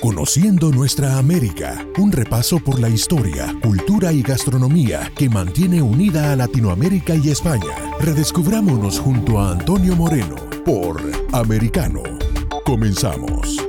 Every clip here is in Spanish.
Conociendo nuestra América, un repaso por la historia, cultura y gastronomía que mantiene unida a Latinoamérica y España. Redescubrámonos junto a Antonio Moreno por Americano. Comenzamos.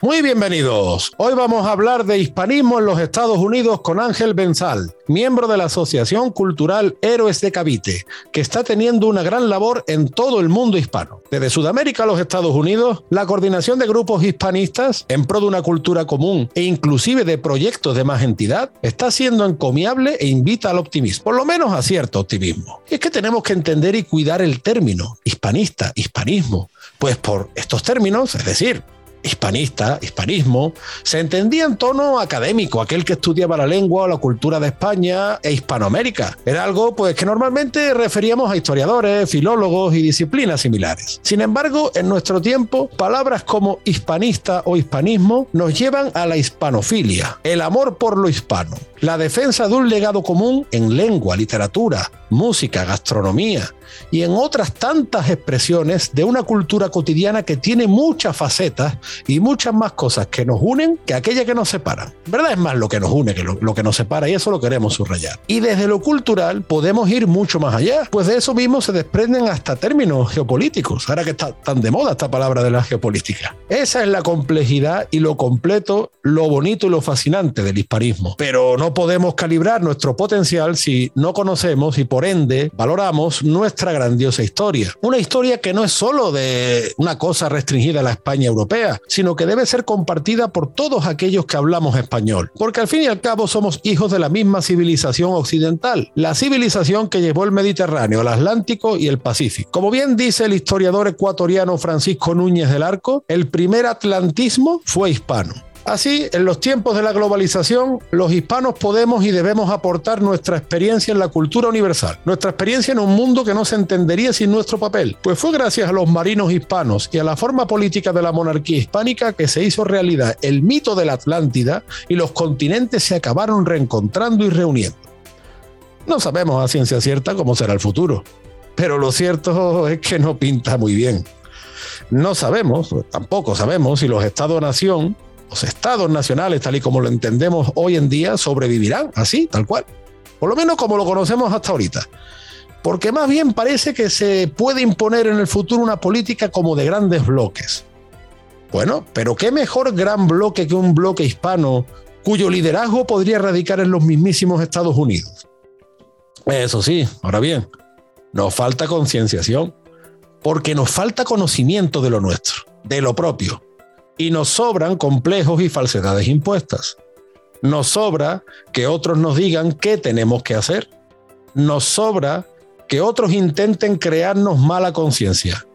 Muy bienvenidos. Hoy vamos a hablar de hispanismo en los Estados Unidos con Ángel Benzal, miembro de la Asociación Cultural Héroes de Cavite, que está teniendo una gran labor en todo el mundo hispano. Desde Sudamérica a los Estados Unidos, la coordinación de grupos hispanistas en pro de una cultura común e inclusive de proyectos de más entidad está siendo encomiable e invita al optimismo, por lo menos a cierto optimismo. Y es que tenemos que entender y cuidar el término hispanista, hispanismo, pues por estos términos, es decir, hispanista, hispanismo, se entendía en tono académico, aquel que estudiaba la lengua o la cultura de España e Hispanoamérica. Era algo pues que normalmente referíamos a historiadores, filólogos y disciplinas similares. Sin embargo, en nuestro tiempo, palabras como hispanista o hispanismo nos llevan a la hispanofilia, el amor por lo hispano, la defensa de un legado común en lengua, literatura, música, gastronomía y en otras tantas expresiones de una cultura cotidiana que tiene muchas facetas y muchas más cosas que nos unen que aquellas que nos separan. ¿Verdad? Es más lo que nos une que lo, que nos separa y eso lo queremos subrayar. Y desde lo cultural podemos ir mucho más allá, pues de eso mismo se desprenden hasta términos geopolíticos, ahora que está tan de moda esta palabra de la geopolítica. Esa es la complejidad y lo completo, lo bonito y lo fascinante del hispanismo. Pero no podemos calibrar nuestro potencial si no conocemos y por ende valoramos nuestra grandiosa historia. Una historia que no es solo de una cosa restringida a la España europea, sino que debe ser compartida por todos aquellos que hablamos español. Porque al fin y al cabo somos hijos de la misma civilización occidental, la civilización que llevó el Mediterráneo, el Atlántico y el Pacífico. Como bien dice el historiador ecuatoriano Francisco Núñez del Arco, el primer atlantismo fue hispano. Así, en los tiempos de la globalización, los hispanos podemos y debemos aportar nuestra experiencia en la cultura universal, nuestra experiencia en un mundo que no se entendería sin nuestro papel, pues fue gracias a los marinos hispanos y a la forma política de la monarquía hispánica que se hizo realidad el mito de la Atlántida y los continentes se acabaron reencontrando y reuniendo. No sabemos a ciencia cierta cómo será el futuro, pero lo cierto es que no pinta muy bien. No sabemos, tampoco sabemos si los estados-nación los estados nacionales, tal y como lo entendemos hoy en día, sobrevivirán así, tal cual. Por lo menos como lo conocemos hasta ahorita. Porque más bien parece que se puede imponer en el futuro una política como de grandes bloques. Bueno, pero qué mejor gran bloque que un bloque hispano cuyo liderazgo podría radicar en los mismísimos Estados Unidos. Eso sí, ahora bien, nos falta concienciación, porque nos falta conocimiento de lo nuestro, de lo propio y nos sobran complejos y falsedades impuestas. Nos sobra que otros nos digan qué tenemos que hacer. Nos sobra que otros intenten crearnos mala conciencia.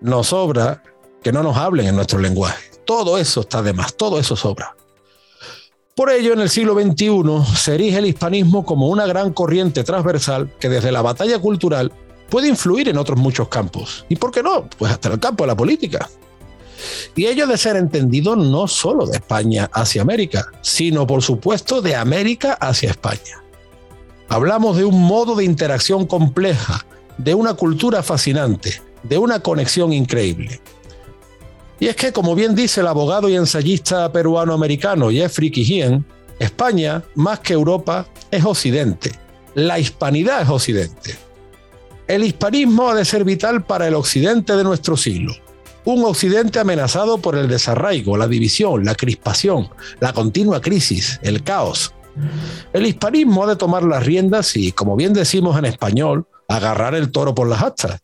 Nos sobra que no nos hablen en nuestro lenguaje. Todo eso está de más, todo eso sobra. Por ello, en el siglo XXI se erige el hispanismo como una gran corriente transversal que desde la batalla cultural puede influir en otros muchos campos. ¿Y por qué no? Pues hasta el campo de la política. Y ello de ser entendido no solo de España hacia América, sino por supuesto de América hacia España. Hablamos de un modo de interacción compleja, de una cultura fascinante, de una conexión increíble. Y es que, como bien dice el abogado y ensayista peruano-americano Jeffrey Quijien, España, más que Europa, es Occidente. La hispanidad es Occidente. El hispanismo ha de ser vital para el Occidente de nuestro siglo un Occidente amenazado por el desarraigo, la división, la crispación, la continua crisis, el caos. El hispanismo ha de tomar las riendas y, como bien decimos en español, agarrar el toro por las astas.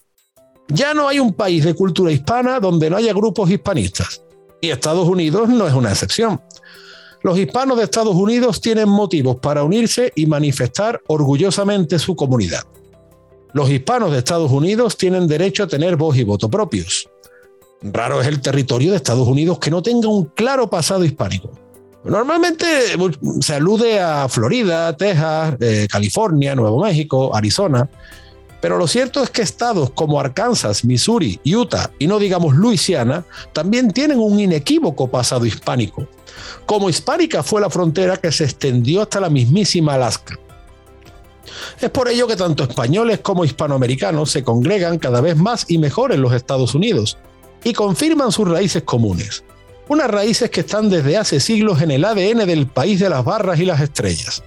Ya no hay un país de cultura hispana donde no haya grupos hispanistas. Y Estados Unidos no es una excepción. Los hispanos de Estados Unidos tienen motivos para unirse y manifestar orgullosamente su comunidad. Los hispanos de Estados Unidos tienen derecho a tener voz y voto propios. Raro es el territorio de Estados Unidos que no tenga un claro pasado hispánico. Normalmente se alude a Florida, Texas, eh, California, Nuevo México, Arizona, pero lo cierto es que estados como Arkansas, Missouri, Utah y no digamos Luisiana también tienen un inequívoco pasado hispánico. Como hispánica fue la frontera que se extendió hasta la mismísima Alaska. Es por ello que tanto españoles como hispanoamericanos se congregan cada vez más y mejor en los Estados Unidos y confirman sus raíces comunes. Unas raíces que están desde hace siglos en el ADN del país de las barras y las estrellas,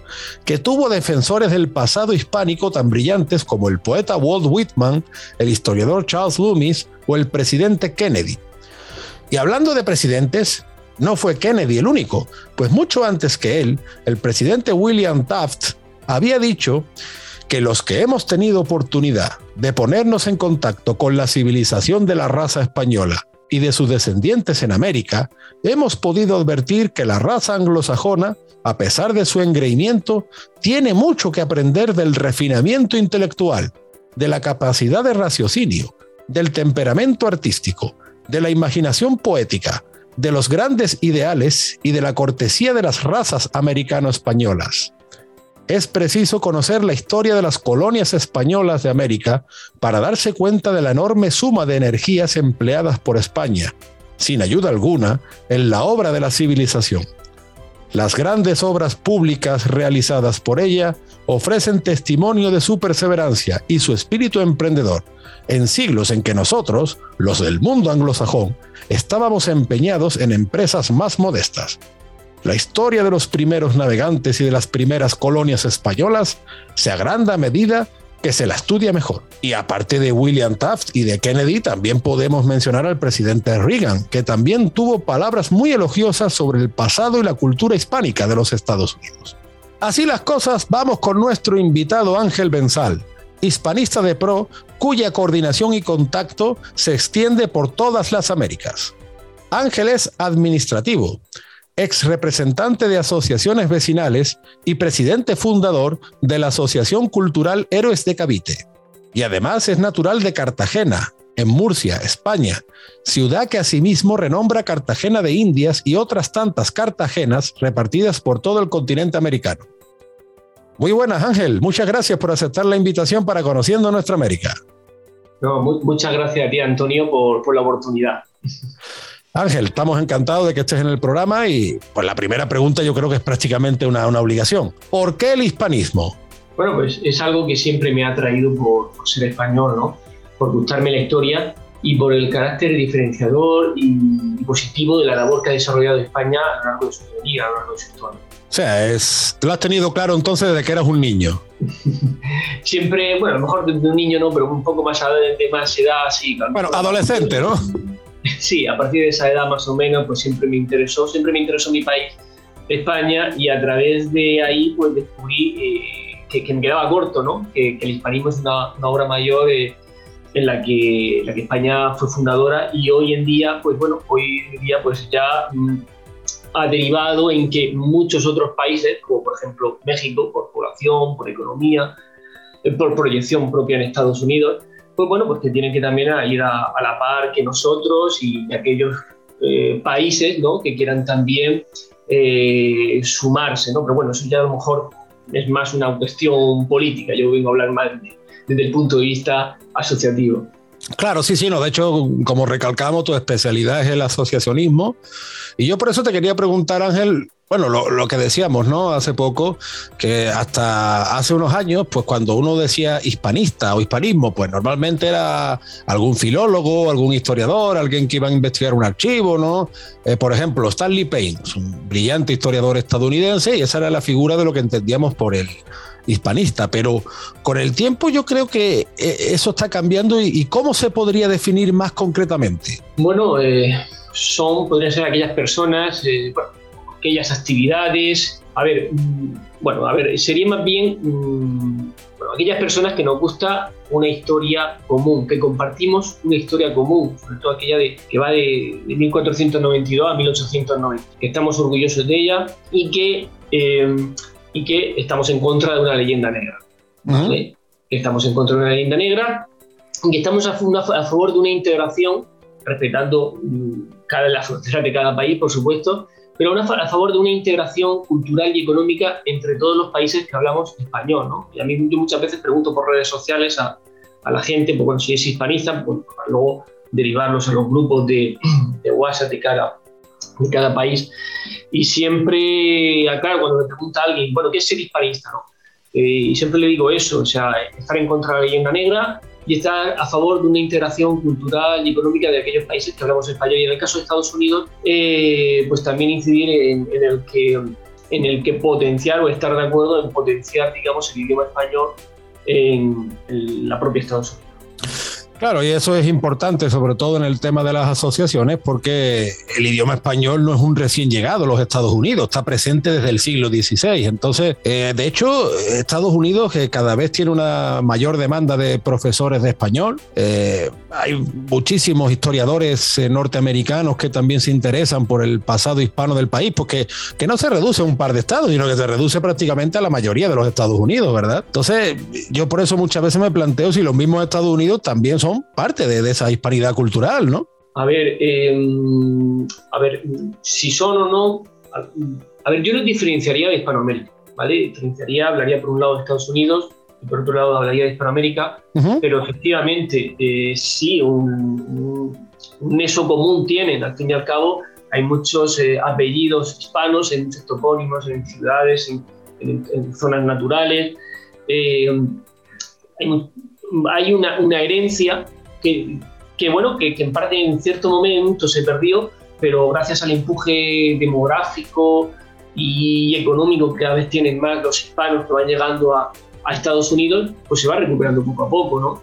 que tuvo defensores del pasado hispánico tan brillantes como el poeta Walt Whitman, el historiador Charles Loomis o el presidente Kennedy. Y hablando de presidentes, no fue Kennedy el único, pues mucho antes que él, el presidente William Taft había dicho que los que hemos tenido oportunidad de ponernos en contacto con la civilización de la raza española y de sus descendientes en América, hemos podido advertir que la raza anglosajona, a pesar de su engreimiento, tiene mucho que aprender del refinamiento intelectual, de la capacidad de raciocinio, del temperamento artístico, de la imaginación poética, de los grandes ideales y de la cortesía de las razas americano-españolas. Es preciso conocer la historia de las colonias españolas de América para darse cuenta de la enorme suma de energías empleadas por España, sin ayuda alguna, en la obra de la civilización. Las grandes obras públicas realizadas por ella ofrecen testimonio de su perseverancia y su espíritu emprendedor, en siglos en que nosotros, los del mundo anglosajón, estábamos empeñados en empresas más modestas. La historia de los primeros navegantes y de las primeras colonias españolas se agranda a medida que se la estudia mejor. Y aparte de William Taft y de Kennedy, también podemos mencionar al presidente Reagan, que también tuvo palabras muy elogiosas sobre el pasado y la cultura hispánica de los Estados Unidos. Así las cosas, vamos con nuestro invitado Ángel Benzal, hispanista de pro, cuya coordinación y contacto se extiende por todas las Américas. Ángel es administrativo, ex representante de asociaciones vecinales y presidente fundador de la Asociación Cultural Héroes de Cavite. Y además es natural de Cartagena, en Murcia, España, ciudad que asimismo renombra Cartagena de Indias y otras tantas Cartagenas repartidas por todo el continente americano. Muy buenas, Ángel. Muchas gracias por aceptar la invitación para Conociendo Nuestra América. muchas gracias a ti, Antonio, por, por la oportunidad. Ángel, estamos encantados de que estés en el programa y pues la primera pregunta yo creo que es prácticamente una, obligación. ¿Por qué el hispanismo? Bueno, pues es algo que siempre me ha atraído por, ser español, ¿no? Por gustarme la historia y por el carácter diferenciador y, positivo de la labor que ha desarrollado España a lo largo de su historia, a lo largo de su historia. O sea, es, lo has tenido claro entonces desde que eras un niño. siempre, bueno, a lo mejor desde un niño no, pero un poco más de más edad, sí. Bueno, adolescente, ¿no? sí, a partir de esa edad más o menos, pues siempre me interesó, siempre me interesó mi país, España, y a través de ahí pues descubrí eh, que, me quedaba corto, ¿no? Que, el hispanismo es una, obra mayor eh, en la que, la que España fue fundadora y hoy en día, pues bueno, hoy en día pues ya mm, ha derivado en que muchos otros países, como por ejemplo México, por población, por economía, eh, por proyección propia en Estados Unidos, pues bueno, pues que tienen que también ir a, la par que nosotros y aquellos eh, países ¿no? que quieran también eh, sumarse, ¿no? Pero bueno, eso ya a lo mejor es más una cuestión política, yo vengo a hablar más desde el punto de vista asociativo. Claro, sí, sí, no. De hecho, como recalcamos, tu especialidad es el asociacionismo. Y yo por eso te quería preguntar, Ángel, bueno, lo, que decíamos, ¿no? Hace poco, que hasta hace unos años, pues cuando uno decía hispanista o hispanismo, pues normalmente era algún filólogo, algún historiador, alguien que iba a investigar un archivo, ¿no? Eh, por ejemplo, Stanley Payne, un brillante historiador estadounidense, y esa era la figura de lo que entendíamos por el hispanista, pero con el tiempo yo creo que eh, eso está cambiando y, cómo se podría definir más concretamente. Bueno, eh, son, podrían ser aquellas personas, aquellas actividades. A ver, mm, bueno, a ver, sería más bien mm, bueno, aquellas personas que nos gusta una historia común, que compartimos una historia común, sobre todo aquella de, que va de, 1492 a 1890, que estamos orgullosos de ella y que, eh, y que estamos en contra de una leyenda negra. Que estamos en contra de una leyenda negra y que estamos a, a favor de una integración respetando mm, cada, las fronteras de cada país, por supuesto, pero a favor de una integración cultural y económica entre todos los países que hablamos español. ¿no? Y a mí yo muchas veces pregunto por redes sociales a, a la gente, pues, bueno, si es hispanista, pues, para luego derivarlos a los grupos de, de WhatsApp de cada, de cada país. Y siempre, claro, cuando me pregunta alguien, bueno, ¿qué es ser hispanista? No? Eh, y siempre le digo eso, o sea, estar en contra de la leyenda negra, y estar a favor de una integración cultural y económica de aquellos países que hablamos español. Y en el caso de Estados Unidos, eh, pues también incidir en, el que, en el que potenciar o estar de acuerdo en potenciar, digamos, el idioma español en, en la propia Estados Unidos. Claro, y eso es importante, sobre todo en el tema de las asociaciones, porque el idioma español no es un recién llegado a los Estados Unidos, está presente desde el siglo XVI. Entonces, eh, de hecho, Estados Unidos, que cada vez tiene una mayor demanda de profesores de español, eh, hay muchísimos historiadores eh, norteamericanos que también se interesan por el pasado hispano del país, porque que no se reduce a un par de estados, sino que se reduce prácticamente a la mayoría de los Estados Unidos, ¿verdad? Entonces, yo por eso muchas veces me planteo si los mismos Estados Unidos también son parte de, esa disparidad cultural, ¿no? A ver, em, a ver, si son o no, a, ver, yo no diferenciaría de Hispanoamérica, ¿vale? Diferenciaría, hablaría por un lado de Estados Unidos y por otro lado hablaría de Hispanoamérica, pero efectivamente eh, sí, un, un, eso común tienen, al fin y al cabo, hay muchos eh, apellidos hispanos en muchos topónimos, en ciudades, en, zonas naturales. Eh, hay, hay una, una, herencia que, que bueno, que, en parte en cierto momento se perdió, pero gracias al empuje demográfico y económico que cada vez tienen más los hispanos que van llegando a, a Estados Unidos, pues se va recuperando poco a poco, ¿no?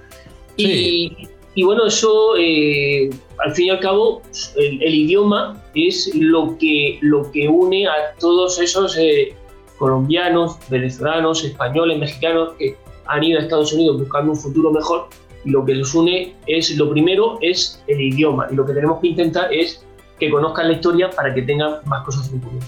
Y, y, bueno, eso, eh, al fin y al cabo, el, idioma es lo que, lo que une a todos esos eh, colombianos, venezolanos, españoles, mexicanos que han ido a Estados Unidos buscando un futuro mejor y lo que les une es, lo primero es el idioma y lo que tenemos que intentar es que conozcan la historia para que tengan más cosas en común.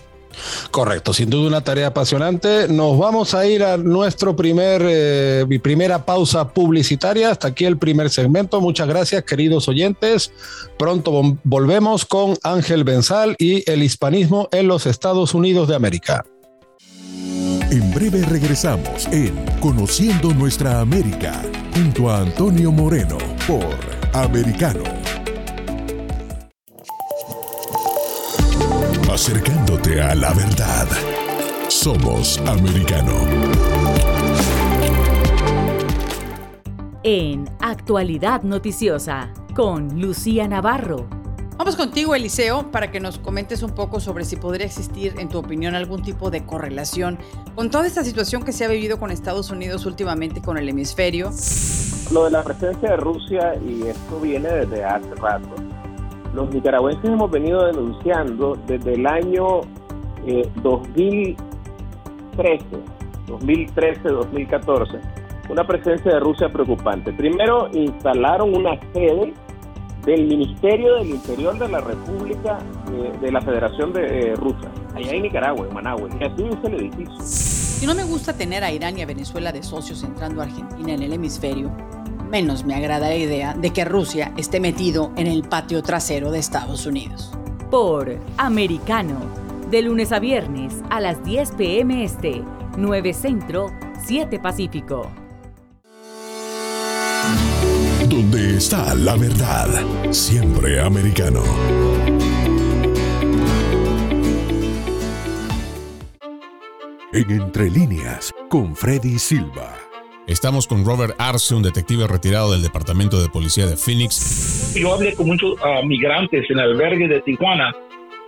Correcto, sin duda una tarea apasionante. Nos vamos a ir a nuestro primer, eh, primera pausa publicitaria. Hasta aquí el primer segmento. Muchas gracias, queridos oyentes. Pronto volvemos con Ángel Benzal y el hispanismo en los Estados Unidos de América. En breve regresamos en Conociendo Nuestra América junto a Antonio Moreno por Americano. Acercándote a la verdad. Somos Americano. En Actualidad Noticiosa con Lucía Navarro Vamos contigo, Eliseo, para que nos comentes un poco sobre si podría existir, en tu opinión, algún tipo de correlación con toda esta situación que se ha vivido con Estados Unidos últimamente con el hemisferio. Lo de la presencia de Rusia, y esto viene desde hace rato, los nicaragüenses hemos venido denunciando desde el año 2013, 2013, 2014, una presencia de Rusia preocupante. Primero instalaron una sede del Ministerio del Interior de la República de, la Federación de eh, Rusia, allá en Nicaragua, en Managua, y así dice el edificio. Si no me gusta tener a Irán y a Venezuela de socios entrando a Argentina en el hemisferio, menos me agrada la idea de que Rusia esté metido en el patio trasero de Estados Unidos. Por Americano, de lunes a viernes a las 10 pm este, 9 Centro, 7 Pacífico está la verdad. Siempre americano. En Entre líneas, con Freddy Silva. Estamos con Robert Arce, un detective retirado del Departamento de Policía de Phoenix. Yo hablé con muchos uh, migrantes en el albergue de Tijuana.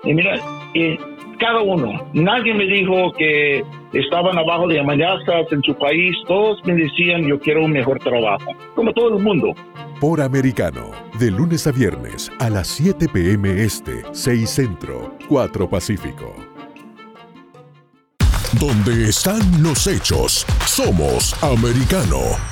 Y mira, eh, cada uno. Nadie me dijo que estaban abajo de amenazas en su país. Todos me decían yo quiero un mejor trabajo, como todo el mundo. Por Americano, de lunes a viernes a las 7 p.m. Este, 6 Centro, 4 Pacífico. Donde están los hechos, somos Americano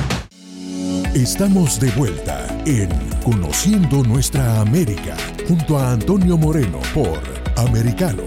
Estamos de vuelta en Conociendo Nuestra América junto a Antonio Moreno por Americano.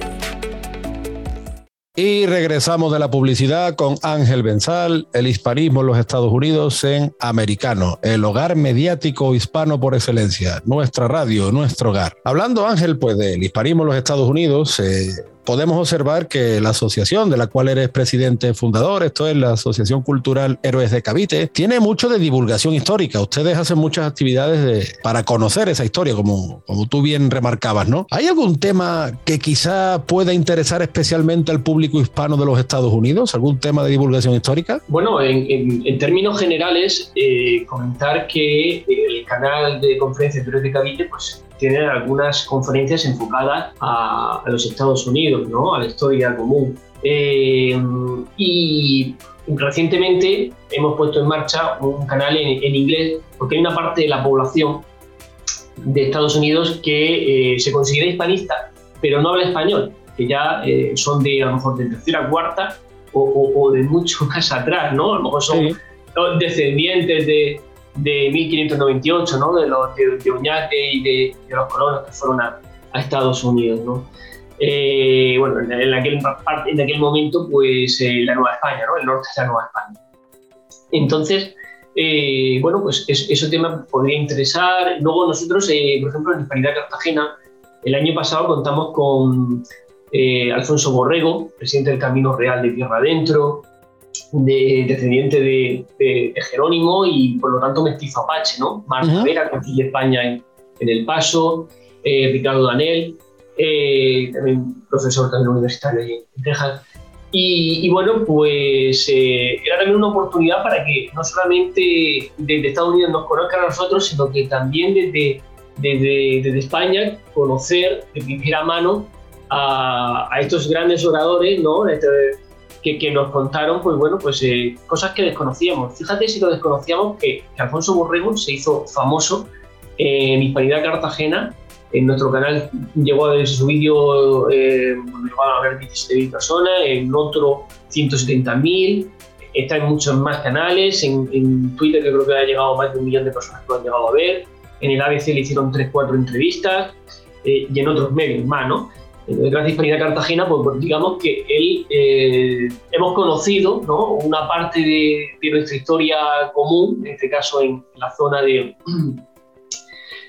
Y regresamos de la publicidad con Ángel Benzal, el hispanismo en los Estados Unidos en Americano, el hogar mediático hispano por excelencia, nuestra radio, nuestro hogar. Hablando Ángel, pues del hispanismo en los Estados Unidos, eh, podemos observar que la asociación de la cual eres presidente fundador, esto es la Asociación Cultural Héroes de Cavite, tiene mucho de divulgación histórica. Ustedes hacen muchas actividades de, para conocer esa historia, como, como tú bien remarcabas, ¿no? ¿Hay algún tema que quizá pueda interesar especialmente al público hispano de los Estados Unidos? ¿Algún tema de divulgación histórica? Bueno, en, términos generales, eh, comentar que el canal de conferencias de Héroes de Cavite, pues tienen algunas conferencias enfocadas a, los Estados Unidos, ¿no? a la historia común. Eh, y recientemente hemos puesto en marcha un canal en, inglés porque hay una parte de la población de Estados Unidos que eh, se considera hispanista, pero no habla español, que ya eh, son de a lo mejor de tercera, cuarta o, de mucho más atrás, ¿no? A lo mejor son descendientes de, de 1598, ¿no? de, los, de, Oñate y de, los colonos que fueron a, Estados Unidos. ¿no? Eh, bueno, en, aquel, en aquel momento, pues eh, la Nueva España, ¿no? el norte de la Nueva España. Entonces, eh, bueno, pues ese tema podría interesar. Luego nosotros, por ejemplo, en Hispanidad Cartagena, el año pasado contamos con Alfonso Borrego, presidente del Camino Real de Tierra Adentro, de, descendiente de, Jerónimo y por lo tanto mestizo apache, ¿no? Marta Vera, que España en, El Paso, eh, Ricardo Danel, eh, también profesor también universitario en Texas. Y, bueno, pues eh, era también una oportunidad para que no solamente desde Estados Unidos nos conozcan a nosotros, sino que también desde, desde, España conocer de primera mano a, estos grandes oradores, ¿no? Este, que, nos contaron, pues bueno, pues eh, cosas que desconocíamos. Fíjate si lo desconocíamos que, Alfonso Borrego se hizo famoso en Hispanidad Cartagena. En nuestro canal llegó a ver su vídeo, eh, van a ver 17.000 personas, en otro 170.000. Está en muchos más canales, en, Twitter que creo que ha llegado más de un millón de personas que lo han llegado a ver. En el ABC le hicieron 3-4 entrevistas eh, y en otros medios más, ¿no? Gracias a Hispanidad Cartagena, pues, pues, digamos que él, eh, hemos conocido ¿no? una parte de, nuestra historia común, en este caso en la zona de,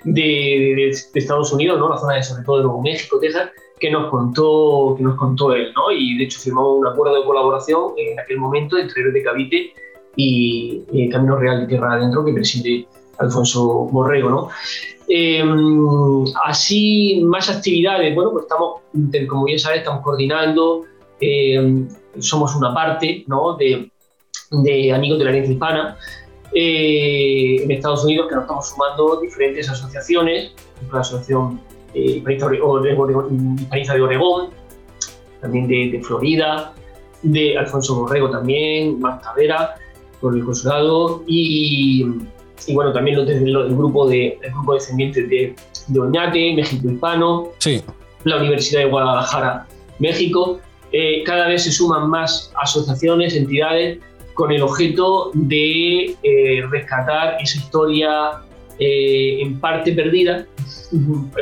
de, Estados Unidos, ¿no? la zona de sobre todo de Nuevo México, Texas, que nos contó, que nos contó él. ¿no? Y de hecho firmamos un acuerdo de colaboración en aquel momento entre Héroes de Cavite y, Camino Real de Tierra Adentro, que preside Alfonso Borrego. ¿no? Em, así, más actividades. Bueno, pues estamos, como bien sabes, estamos coordinando. Em, somos una parte ¿no? de, de, Amigos de la Herencia Hispana eh, en Estados Unidos, que nos estamos sumando diferentes asociaciones, la Asociación eh, de Oregón, también de, Florida, de Alfonso Borrego también, Marta Vera, por el consulado y y bueno, también desde el, grupo de el grupo descendientes de, de Oñate, México Hispano, sí. la Universidad de Guadalajara, México. Eh, cada vez se suman más asociaciones, entidades con el objeto de eh, rescatar esa historia eh, en parte perdida,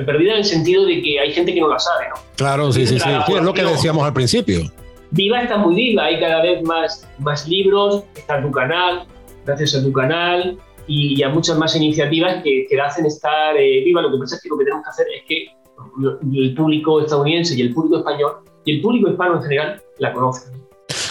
perdida en el sentido de que hay gente que no la sabe, ¿no? Claro, sí, sí, sí, es lo que decíamos al principio. Viva está muy viva, hay cada vez más, más libros, está tu canal, gracias a tu canal, y, a muchas más iniciativas que, que hacen estar eh, viva. Lo que pasa es que lo que tenemos que hacer es que el público estadounidense y el público español y el público hispano en general la conozcan.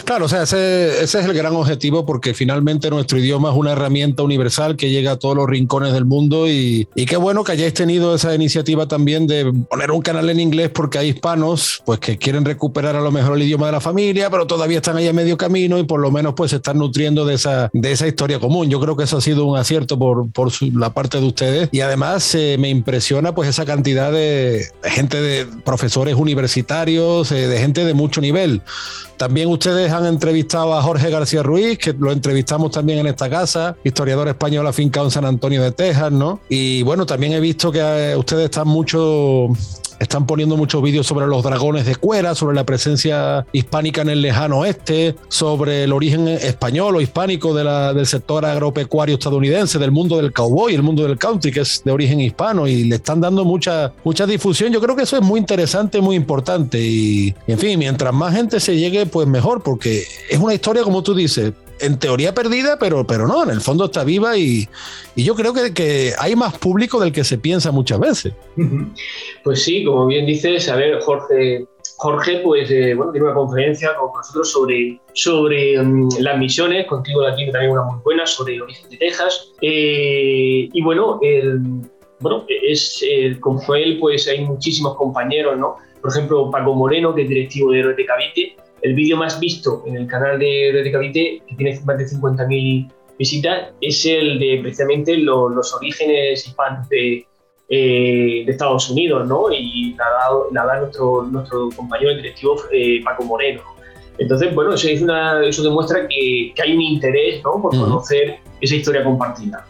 Claro, o sea, ese, es el gran objetivo porque finalmente nuestro idioma es una herramienta universal que llega a todos los rincones del mundo y, y qué bueno que hayáis tenido esa iniciativa también de poner un canal en inglés porque hay hispanos pues que quieren recuperar a lo mejor el idioma de la familia, pero todavía están ahí a medio camino y por lo menos pues se están nutriendo de esa, de esa historia común. Yo creo que eso ha sido un acierto por, por la parte de ustedes y además eh, me impresiona pues esa cantidad de gente de profesores universitarios, eh, de gente de mucho nivel. También ustedes han entrevistado a Jorge García Ruiz, que lo entrevistamos también en esta casa, historiador español afincado en San Antonio de Texas, ¿no? Y bueno, también he visto que eh, ustedes están mucho están poniendo muchos vídeos sobre los dragones de cuera, sobre la presencia hispánica en el lejano oeste, sobre el origen español o hispánico del sector agropecuario estadounidense, del mundo del cowboy, el mundo del country, que es de origen hispano, y le están dando mucha, mucha difusión. Yo creo que eso es muy interesante, muy importante. Y, en fin, mientras más gente se llegue, pues mejor, porque es una historia, como tú dices, en teoría perdida, pero, pero no, en el fondo está viva y, yo creo que, que, hay más público del que se piensa muchas veces. Pues sí, como bien dices, a ver, Jorge, Jorge pues, eh, bueno, tiene una conferencia con nosotros sobre, sobre mm, las misiones, contigo aquí también una muy buena, sobre el origen de Texas. Eh, y bueno, bueno es, con él pues hay muchísimos compañeros, ¿no? Por ejemplo, Paco Moreno, que es directivo de Héroes de Cavite, el vídeo más visto en el canal de Red Cavite, que tiene más de 50.000 visitas, es el de precisamente los orígenes hispanos de, eh, de, Estados Unidos, ¿no? Y la da, nuestro, nuestro compañero directivo eh, Paco Moreno. Entonces, bueno, eso, es una, eso demuestra que, que, hay un interés ¿no? por conocer esa historia compartida.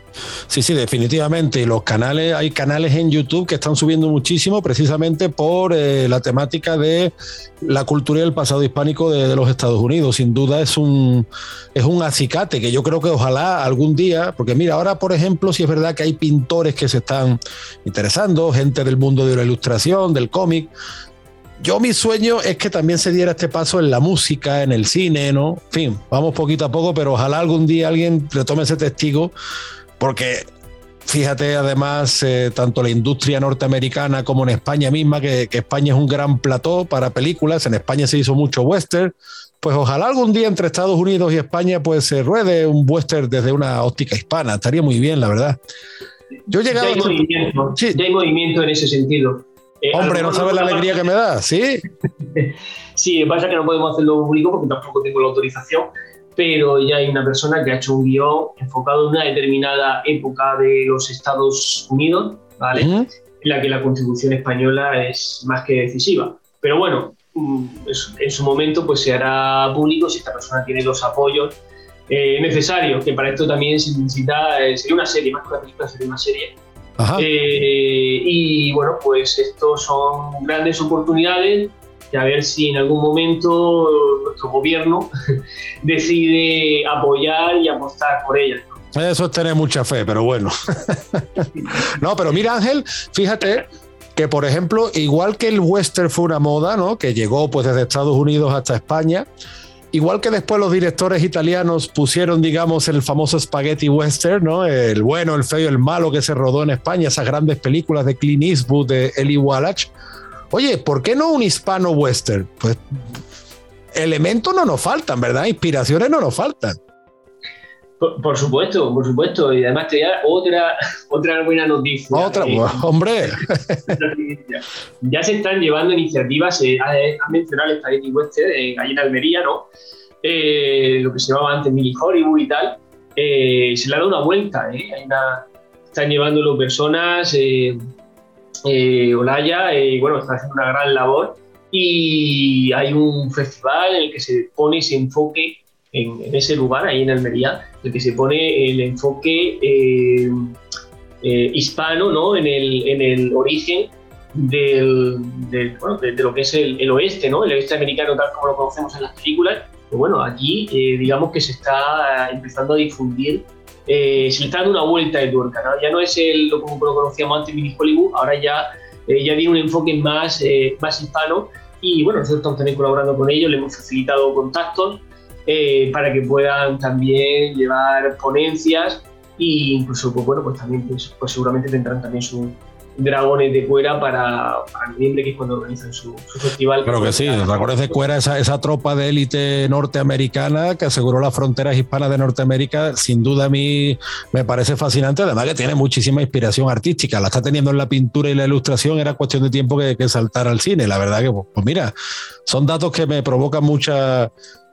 Sí, sí, definitivamente. Los canales, hay canales en YouTube que están subiendo muchísimo precisamente por eh, la temática de la cultura y el pasado hispánico de, los Estados Unidos. Sin duda es un, es un acicate que yo creo que ojalá algún día, porque mira, ahora por ejemplo, si es verdad que hay pintores que se están interesando, gente del mundo de la ilustración, del cómic, yo mi sueño es que también se diera este paso en la música, en el cine, ¿no? En fin, vamos poquito a poco, pero ojalá algún día alguien retome ese testigo, porque fíjate además, eh, tanto la industria norteamericana como en España misma, que, España es un gran plató para películas, en España se hizo mucho western, pues ojalá algún día entre Estados Unidos y España pues se ruede un western desde una óptica hispana, estaría muy bien, la verdad. Yo he llegado... Ya hay, movimiento, sí. ya hay movimiento en ese sentido. Eh, Hombre, no sabes la alegría que me da, ¿sí? sí, pasa que no podemos hacerlo público porque tampoco tengo la autorización, pero ya hay una persona que ha hecho un guion enfocado en una determinada época de los Estados Unidos, ¿vale? En la que la contribución española es más que decisiva. Pero bueno, mm, en su momento pues se hará público si esta persona tiene los apoyos eh, necesarios, que para esto también se necesita, eh, sería una serie, más que una película, sería una serie, eh, y bueno, pues estos son grandes oportunidades de a ver si en algún momento nuestro gobierno decide apoyar y apostar por ellas. Eso es tener mucha fe, pero bueno. no, pero mira Ángel, fíjate que por ejemplo, igual que el western fue una moda, ¿no? Que llegó pues desde Estados Unidos hasta España, Igual que después los directores italianos pusieron, digamos, el famoso spaghetti western, ¿no? El bueno, el feo y el malo que se rodó en España, esas grandes películas de Clint Eastwood, de Eli Wallach. Oye, ¿por qué no un hispano western? Pues elementos no nos faltan, ¿verdad? Inspiraciones no nos faltan. Por, supuesto, por supuesto. Y además te da otra, otra buena noticia. Otra, eh, hombre. ya se están llevando iniciativas, eh, ha mencionado el Spaghetti Western eh, en Almería, ¿no? Eh, lo que se llamaba antes Mini Hollywood y tal. se le ha dado una vuelta, ¿eh? Hay una, están llevándolo personas, Olaya, y bueno, está haciendo una gran labor. Y hay un festival en el que se pone ese enfoque en, ese lugar, ahí en Almería, en el que se pone el enfoque eh, eh, hispano ¿no? en, el, en el origen del, bueno, de, lo que es el, oeste, ¿no? el oeste americano tal como lo conocemos en las películas. Pero bueno, aquí eh, digamos que se está empezando a difundir, se le está dando una vuelta de tuerca. Ya no es el, como lo conocíamos antes, Mini Hollywood, ahora ya, ya tiene un enfoque más, más hispano. Y bueno, nosotros estamos también colaborando con ellos, le hemos facilitado contactos eh, para que puedan también llevar ponencias e incluso, pues bueno, pues también pues, pues seguramente tendrán también su, dragones de Cuera para, para noviembre, que es cuando organizan su, festival. Creo que sí, dragones de Cuera, esa, esa tropa de élite norteamericana que aseguró las fronteras hispanas de Norteamérica, sin duda a mí me parece fascinante, además que tiene muchísima inspiración artística, la está teniendo en la pintura y la ilustración, era cuestión de tiempo que, que saltar al cine, la verdad que, pues, pues mira, son datos que me provocan mucha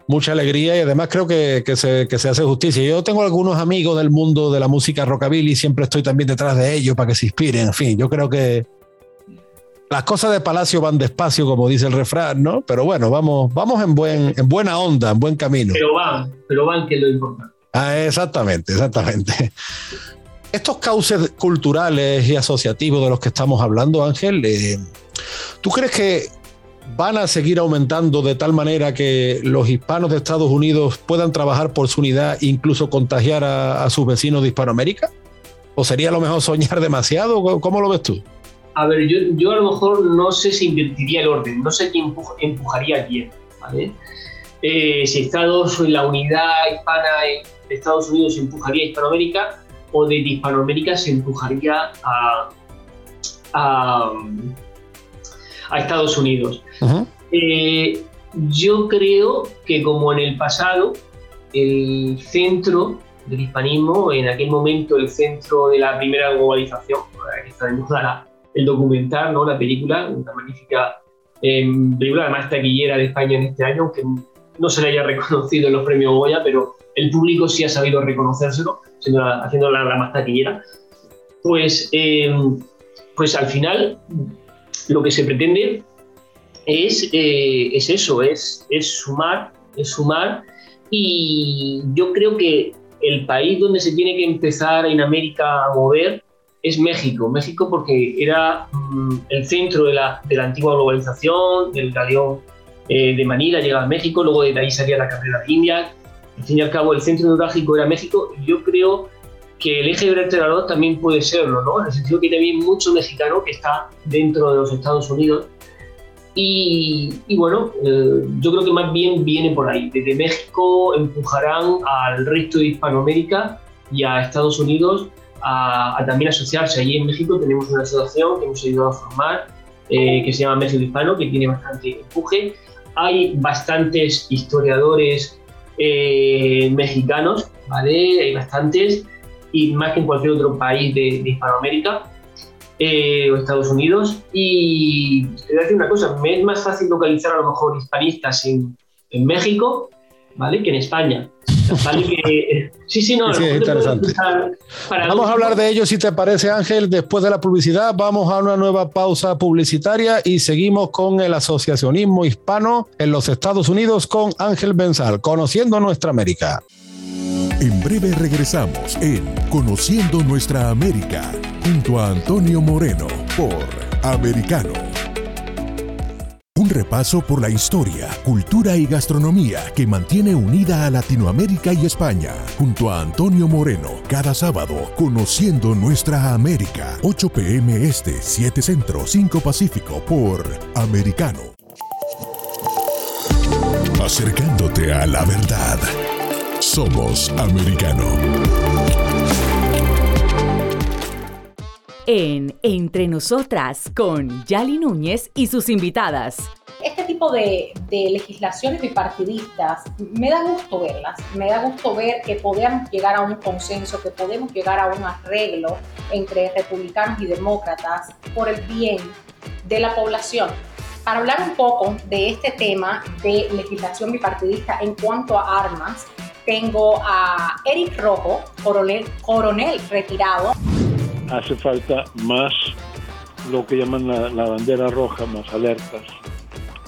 mucha alegría y además creo que, que, se, que, se, hace justicia. Yo tengo algunos amigos del mundo de la música rockabilly y siempre estoy también detrás de ellos para que se inspiren. En fin, yo creo que las cosas de Palacio van despacio, como dice el refrán, ¿no? Pero bueno, vamos, vamos en, buen, en buena onda, en buen camino. Pero van, pero van, que es lo importante. Ah, exactamente, exactamente. Estos cauces culturales y asociativos de los que estamos hablando, Ángel, eh, ¿tú crees que van a seguir aumentando de tal manera que los hispanos de Estados Unidos puedan trabajar por su unidad e incluso contagiar a, sus vecinos de Hispanoamérica? ¿O sería lo mejor soñar demasiado? ¿Cómo lo ves tú? A ver, yo, yo a lo mejor no sé si invertiría el orden, no sé quién empujaría a quién, ¿vale? Eh, si Estados, la unidad hispana de Estados Unidos empujaría a Hispanoamérica o de Hispanoamérica se empujaría a, a a Estados Unidos. Eh, yo creo que como en el pasado, el centro del hispanismo, en aquel momento el centro de la primera globalización, que está de moda el documental, ¿no? la película, una magnífica eh, película más taquillera de España en este año, aunque no se le haya reconocido en los premios Goya, pero el público sí ha sabido reconocérselo, haciendo la, más taquillera. Pues, eh, pues al final lo que se pretende es, eh, es eso, es, es sumar, es sumar y yo creo que el país donde se tiene que empezar en América a mover es México. México porque era mm, el centro de la, de la, antigua globalización, del galeón eh, de Manila llegaba a México, luego de ahí salía la carrera de India. Al fin y al cabo, el centro neurálgico era México. Yo creo que el eje vertebrador también puede serlo, ¿no? En el sentido que también mucho mexicano que está dentro de los Estados Unidos. Y, bueno, eh, yo creo que más bien viene por ahí. Desde México empujarán al resto de Hispanoamérica y a Estados Unidos a, también asociarse. Allí en México tenemos una asociación que hemos ayudado a formar, eh, que se llama México Hispano, que tiene bastante empuje. Hay bastantes historiadores eh, mexicanos, ¿vale? Hay bastantes y más que en cualquier otro país de, Hispanoamérica eh, o Estados Unidos. Y te voy a decir una cosa, me es más fácil localizar a lo mejor hispanistas en, en México ¿vale? que en España. sí, sí, no. Sí, es interesante. Vamos a hablar de ello, si te parece, Ángel. Después de la publicidad, vamos a una nueva pausa publicitaria y seguimos con el asociacionismo hispano en los Estados Unidos con Ángel Benzal, conociendo nuestra América. En breve regresamos en Conociendo Nuestra América junto a Antonio Moreno por Americano. Un repaso por la historia, cultura y gastronomía que mantiene unida a Latinoamérica y España junto a Antonio Moreno cada sábado Conociendo Nuestra América 8 pm este 7 centro 5 pacífico por Americano. Acercándote a la verdad. Somos americano. En Entre Nosotras con Yali Núñez y sus invitadas. Este tipo de, legislaciones bipartidistas, me da gusto verlas, me da gusto ver que podemos llegar a un consenso, que podemos llegar a un arreglo entre republicanos y demócratas por el bien de la población. Para hablar un poco de este tema de legislación bipartidista en cuanto a armas, tengo a Eric Rojo, coronel, coronel retirado. Hace falta más lo que llaman la, bandera roja, más alertas,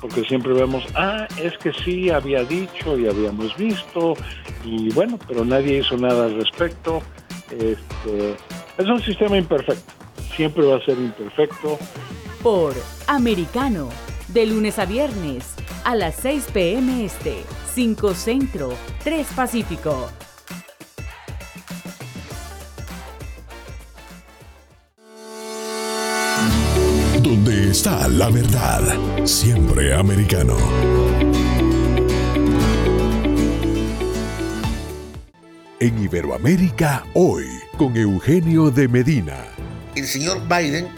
porque siempre vemos, ah, es que sí, había dicho y habíamos visto, y bueno, pero nadie hizo nada al respecto. Este, es un sistema imperfecto, siempre va a ser imperfecto. Por Americano, de lunes a viernes, a las 6 p.m. este. 5 Centro, 3 Pacífico. Donde está la verdad, siempre americano. En Iberoamérica hoy, con Eugenio de Medina. El señor Biden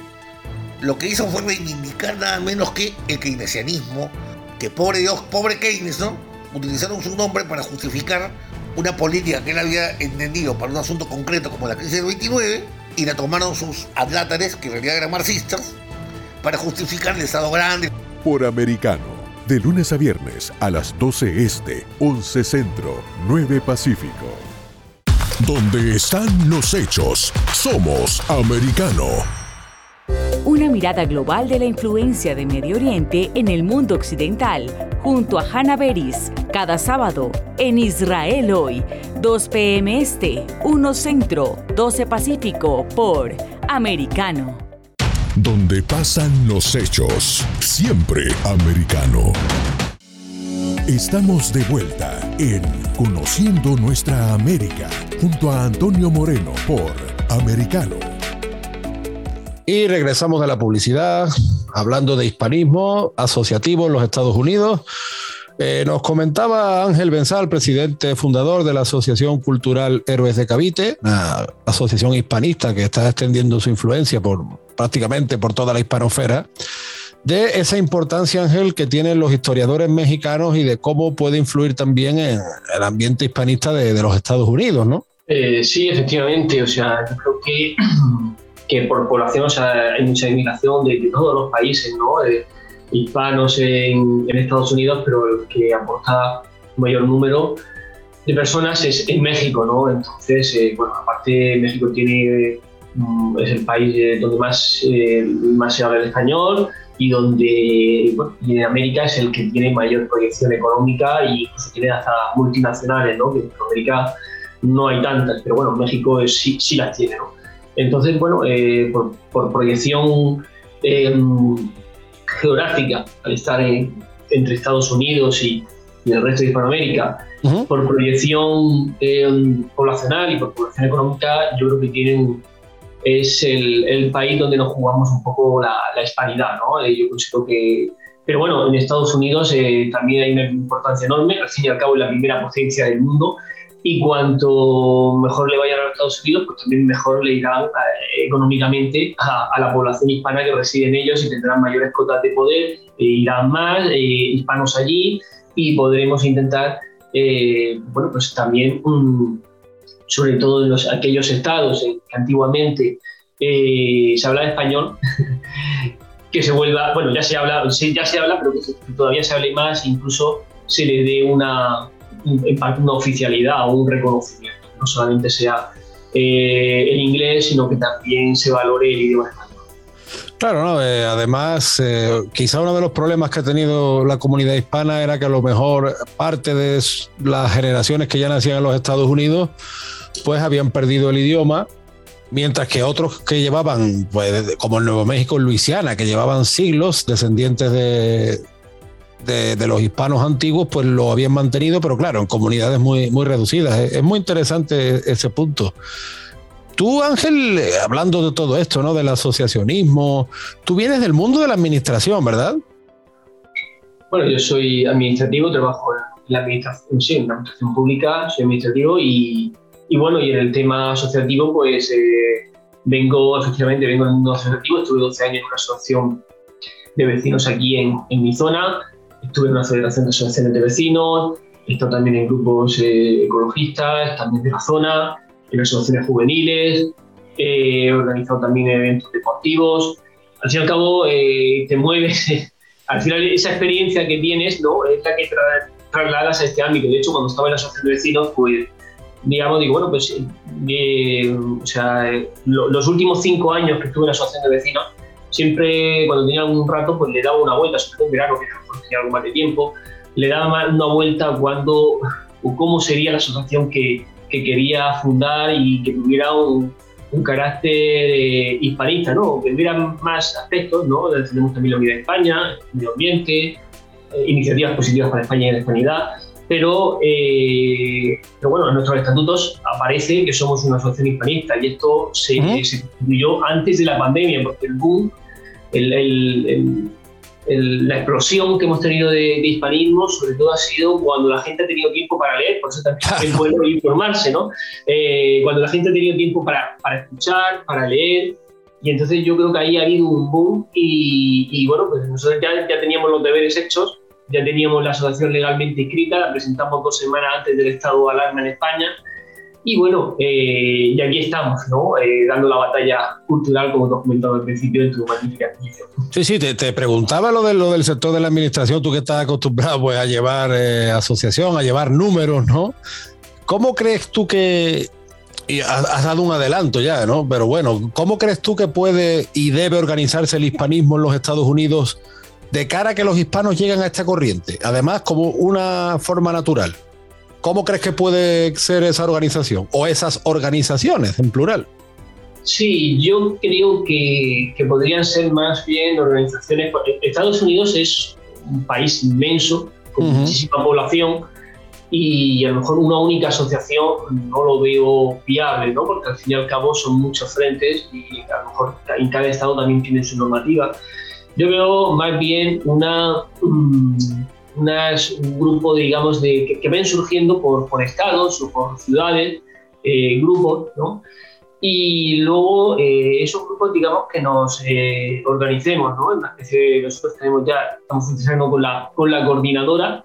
lo que hizo fue reivindicar nada menos que el keynesianismo, que pobre Dios, pobre Keynes, ¿no? Utilizaron su nombre para justificar una política que él había entendido para un asunto concreto como la crisis del 29 y la tomaron sus adlátares, que en realidad eran marxistas, para justificar el Estado grande. Por americano, de lunes a viernes a las 12 este, 11 centro, 9 pacífico. Donde están los hechos, somos americano. Una mirada global de la influencia de Medio Oriente en el mundo occidental, junto a Hannah Beris, cada sábado en Israel hoy, 2 p.m. Este, 1 Centro, 12 Pacífico, por Americano. Donde pasan los hechos, siempre americano. Estamos de vuelta en Conociendo Nuestra América, junto a Antonio Moreno por Americano. Y regresamos de la publicidad, hablando de hispanismo asociativo en los Estados Unidos. Eh, nos comentaba Ángel Benzal, presidente fundador de la Asociación Cultural Héroes de Cavite, una asociación hispanista que está extendiendo su influencia por prácticamente por toda la hispanofera, de esa importancia, Ángel, que tienen los historiadores mexicanos y de cómo puede influir también en el ambiente hispanista de, los Estados Unidos, ¿no? Eh, sí, efectivamente. O sea, yo creo que por población hay mucha inmigración de, todos los países, ¿no? hispanos en, Estados Unidos, pero el que aporta mayor número de personas es en México, ¿no? Entonces, eh, bueno, aparte México tiene mm, es el país eh, donde más, eh, más se habla el español y donde bueno, y en América es el que tiene mayor proyección económica y incluso tiene hasta multinacionales, ¿no? Que en América no hay tantas, pero bueno, México sí, sí las tiene, ¿no? Entonces, bueno, eh, por, proyección em, geográfica, al estar entre Estados Unidos y, el resto de Hispanoamérica, por proyección em, poblacional y por población económica, yo creo que tienen es el, país donde nos jugamos un poco la, hispanidad, ¿no? Eh, yo considero que... Pero bueno, en Estados Unidos eh, también hay una importancia enorme, al fin y al cabo es la primera potencia del mundo y cuanto mejor le vayan a los Estados Unidos, pues también mejor le irán eh, económicamente a, la población hispana que reside en ellos y tendrán mayores cotas de poder, e irán más eh, hispanos allí y podremos intentar, eh, bueno, pues también, sobre todo en los, aquellos estados en que antiguamente se hablaba español, que se vuelva, bueno, ya se habla, ya se habla, pero que todavía se hable más, incluso se le dé una, una oficialidad o un reconocimiento, no solamente sea eh, el inglés, sino que también se valore el idioma español. Claro, ¿no? Eh, además, eh, quizá uno de los problemas que ha tenido la comunidad hispana era que a lo mejor parte de las generaciones que ya nacían en los Estados Unidos, pues habían perdido el idioma, mientras que otros que llevaban, pues, como en Nuevo México, en Luisiana, que llevaban siglos, descendientes de, de, los hispanos antiguos, pues lo habían mantenido, pero claro, en comunidades muy, muy reducidas. Es, muy interesante ese punto. Tú, Ángel, hablando de todo esto, ¿no? Del asociacionismo, tú vienes del mundo de la administración, ¿verdad? Bueno, yo soy administrativo, trabajo en la administración, sí, en la administración pública, soy administrativo y, y bueno, y en el tema asociativo, pues eh, vengo, efectivamente, vengo del mundo asociativo, estuve 12 años en una asociación de vecinos aquí en mi zona, estuve en una federación de asociaciones de vecinos, he estado también en grupos eh, ecologistas, también de la zona, en asociaciones juveniles, he organizado también eventos deportivos. Al fin y al cabo, eh, te mueves, al final esa experiencia que tienes ¿no? es la que trasladas a este ámbito. De hecho, cuando estaba en la asociación de vecinos, pues digamos, digo, bueno, pues, eh, o sea, los últimos cinco años que estuve en la asociación de vecinos, siempre cuando tenía un rato, pues le daba una vuelta, sobre todo en verano, que tenía algo más de tiempo, le daba una vuelta cuando o cómo sería la asociación que, que quería fundar y que tuviera un, un carácter eh, hispanista, ¿no? que tuviera más aspectos, ¿no? tenemos también la unidad de España, el medio ambiente, eh, iniciativas positivas para España y la hispanidad, pero, eh, pero bueno, en nuestros estatutos aparece que somos una asociación hispanista y esto se, constituyó antes de la pandemia, porque el boom la explosión que hemos tenido de, hispanismo, sobre todo ha sido cuando la gente ha tenido tiempo para leer, por eso también es bueno informarse, ¿no? Eh, cuando la gente ha tenido tiempo para, para escuchar, para leer, Y entonces yo creo que ahí ha habido un boom y, bueno, pues nosotros ya, ya teníamos los deberes hechos, ya teníamos la asociación legalmente inscrita, la presentamos dos semanas antes del estado de alarma en España y bueno, eh, y aquí estamos, ¿no? Eh, dando la batalla cultural, como te has comentado al principio de tu magnífica. Sí, sí, te, preguntaba lo, de, lo del sector de la administración, tú que estás acostumbrado pues, a llevar eh, asociación, a llevar números, ¿no? ¿Cómo crees tú que, y has, dado un adelanto ya, ¿no? Pero bueno, ¿cómo crees tú que puede y debe organizarse el hispanismo en los Estados Unidos de cara a que los hispanos lleguen a esta corriente? Además, como una forma natural. ¿Cómo crees que puede ser esa organización o esas organizaciones en plural? Sí, yo creo que, podrían ser más bien organizaciones. Estados Unidos es un país inmenso, con muchísima población, y a lo mejor una única asociación no lo veo viable, ¿no? porque al fin y al cabo son muchos frentes y a lo mejor en cada estado también tiene su normativa. Yo veo más bien una, mm, un grupo, digamos, de, que, ven surgiendo por, por, estados o por ciudades, eh, grupos, ¿no? Y luego eh, esos grupos, digamos, que nos eh, organicemos, ¿no? En especie de, nosotros tenemos ya, estamos funcionando con la, con la coordinadora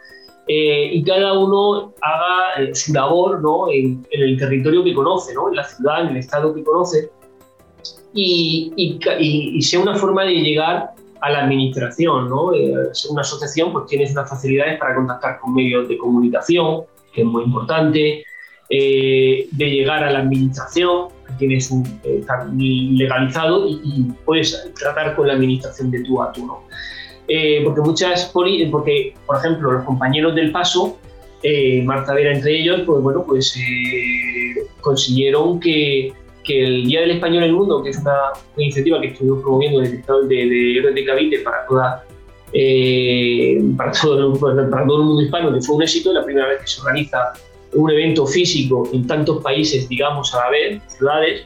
y cada uno haga su labor, ¿no? En, el territorio que conoce, ¿no? En la ciudad, en el estado que conoce. Y, y, y sea una forma de llegar a la administración. ¿no? Eh, una asociación pues tienes unas facilidades para contactar con medios de comunicación, que es muy importante, eh, de llegar a la administración, que tienes un, eh, legalizado y, puedes tratar con la administración de tú a tú. ¿no? porque muchas, porque por ejemplo los compañeros del paso, Marta Vera entre ellos, pues bueno, pues consiguieron que que el Día del Español en el Mundo, que es una, iniciativa que estuvimos promoviendo desde el de, de, de Cavite para toda eh, para, todo, para todo el mundo hispano, que fue un éxito, la primera vez que se organiza un evento físico en tantos países, digamos, a la vez, ciudades,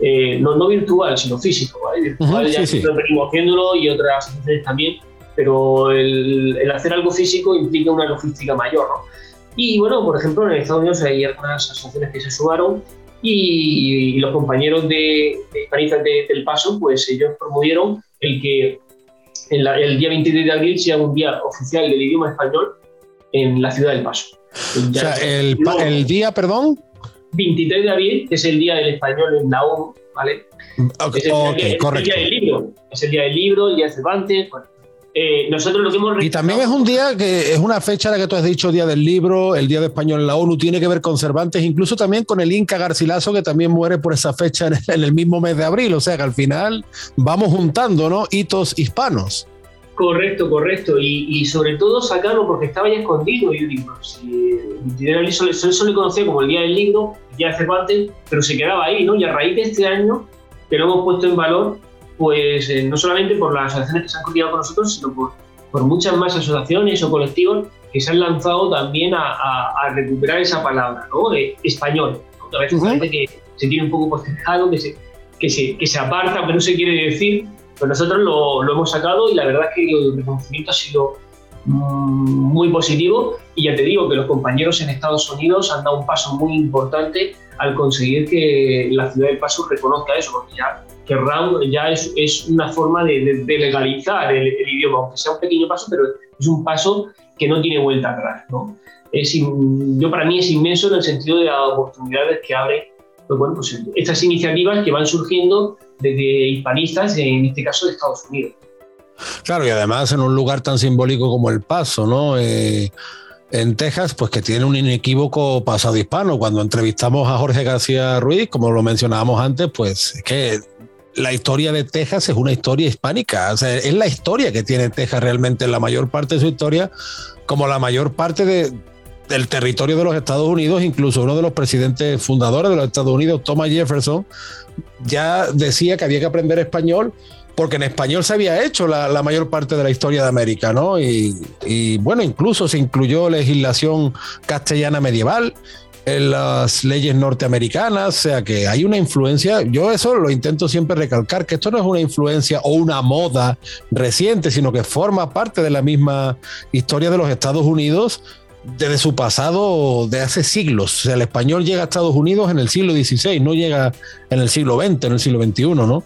eh, no, no, virtual, sino físico, ¿vale? Virtual ya sí, venimos haciéndolo y otras asociaciones también, pero el, el, hacer algo físico implica una logística mayor, ¿no? Y bueno, por ejemplo, en Estados Unidos hay algunas asociaciones que se sumaron y, los compañeros de, de del Paso, pues ellos promovieron el que el día 23 de abril sea un día oficial del idioma español en la ciudad del Paso. O sea, el, el, día, perdón. 23 de abril es el día del español en la ONU, ¿vale? Okay, es, el, día del libro. Es el día del libro, el día de Cervantes. Bueno, eh, nosotros lo que hemos Y también es un día que es una fecha la que tú has dicho, Día del Libro, el Día de Español en la ONU, tiene que ver con Cervantes, incluso también con el Inca Garcilaso, que también muere por esa fecha en el mismo mes de abril. O sea que al final vamos juntando, ¿no? Hitos hispanos. Correcto, correcto. Y, sobre todo sacarlo porque estaba ya escondido. Yo digo, si el solo, solo, conocía como el Día del Libro, el Día de Cervantes, pero se quedaba ahí, ¿no? Y a raíz de este año que lo hemos puesto en valor, pues eh, no solamente por las asociaciones que se han coordinado con nosotros, sino por, por muchas más asociaciones o colectivos que se han lanzado también a, a, recuperar esa palabra, ¿no? español. ¿no? A veces parece que se tiene un poco postergado, que se, que, se, que se aparta, pero no se quiere decir. Pero nosotros lo, lo hemos sacado y la verdad es que el reconocimiento ha sido mm, muy positivo y ya te digo que los compañeros en Estados Unidos han dado un paso muy importante al conseguir que la ciudad del Paso reconozca eso, porque ya que RAM ya es, es una forma de, legalizar el, idioma, aunque sea un pequeño paso, pero es un paso que no tiene vuelta atrás. ¿no? Es, yo para mí es inmenso en el sentido de las oportunidades que abre pues bueno, pues estas iniciativas que van surgiendo desde hispanistas, en este caso de Estados Unidos. Claro, y además en un lugar tan simbólico como El Paso, ¿no? Eh, en Texas, pues que tiene un inequívoco pasado hispano. Cuando entrevistamos a Jorge García Ruiz, como lo mencionábamos antes, pues es que la historia de Texas es una historia hispánica. O sea, es la historia que tiene Texas realmente, la mayor parte de su historia, como la mayor parte de, del territorio de los Estados Unidos, incluso uno de los presidentes fundadores de los Estados Unidos, Thomas Jefferson, ya decía que había que aprender español porque en español se había hecho la, mayor parte de la historia de América, ¿no? Y, y, bueno, incluso se incluyó legislación castellana medieval en las leyes norteamericanas, o sea que hay una influencia, yo eso lo intento siempre recalcar, que esto no es una influencia o una moda reciente, sino que forma parte de la misma historia de los Estados Unidos desde su pasado de hace siglos. O sea, el español llega a Estados Unidos en el siglo XVI, no llega en el siglo XX, en el siglo XXI, ¿no?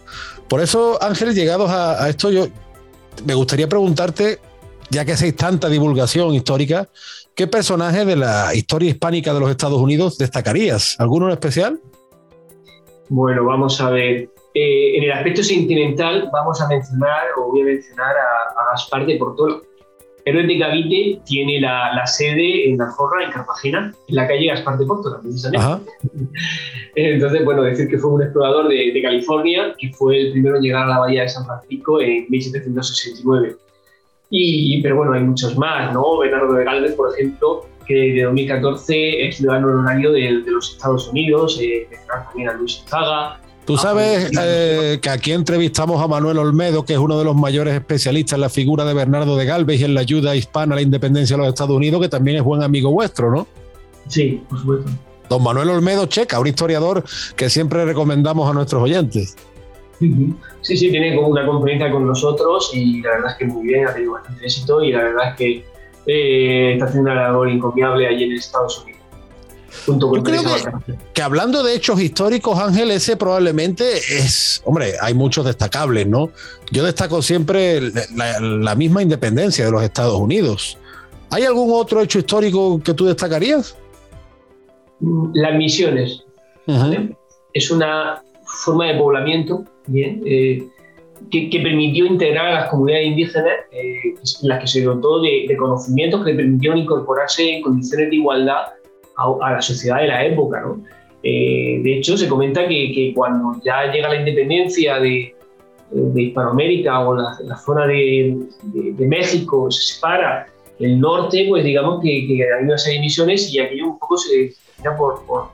Por eso, Ángel, llegados a, esto, yo me gustaría preguntarte, ya que hacéis tanta divulgación histórica, ¿qué personaje de la historia hispánica de los Estados Unidos destacarías? ¿Alguno en especial? Bueno, vamos a ver. Eh, en el aspecto sentimental vamos a mencionar, o voy a mencionar a, a Gaspar de Portola. Héroe de Cavite tiene la, sede en la Forra, en Cartagena, en la calle Gaspar de Portola, precisamente. Entonces, bueno, decir que fue un explorador de, de, California, que fue el primero en llegar a la bahía de San Francisco en 1769. Y, pero bueno, hay muchos más, ¿no? Bernardo de Galvez, por ejemplo, que de 2014 es ciudadano honorario de, de los Estados Unidos, eh, también a Luis Zaga. Tú sabes eh, que aquí entrevistamos a Manuel Olmedo, que es uno de los mayores especialistas en la figura de Bernardo de Galvez y en la ayuda hispana a la independencia de los Estados Unidos, que también es buen amigo vuestro, ¿no? Sí, por supuesto. Don Manuel Olmedo Checa, un historiador que siempre recomendamos a nuestros oyentes. Sí, sí, tiene como una conferencia con nosotros y la verdad es que muy bien, ha tenido bastante éxito y la verdad es que eh, está haciendo una labor encomiable allí en Estados Unidos. Junto con Yo creo que, hablando de hechos históricos, Ángel, ese probablemente es, hombre, hay muchos destacables, ¿no? Yo destaco siempre la, misma independencia de los Estados Unidos. ¿Hay algún otro hecho histórico que tú destacarías? Las misiones. Es una forma de poblamiento, bien, eh, que, permitió integrar a las comunidades indígenas, eh, en las que se dotó de, conocimientos que le permitieron incorporarse en condiciones de igualdad a, la sociedad de la época. ¿no? Eh, de hecho, se comenta que, cuando ya llega la independencia de, Hispanoamérica o la, zona de, México se separa, el norte, pues digamos que, hay una serie de misiones y aquello un poco se termina por, por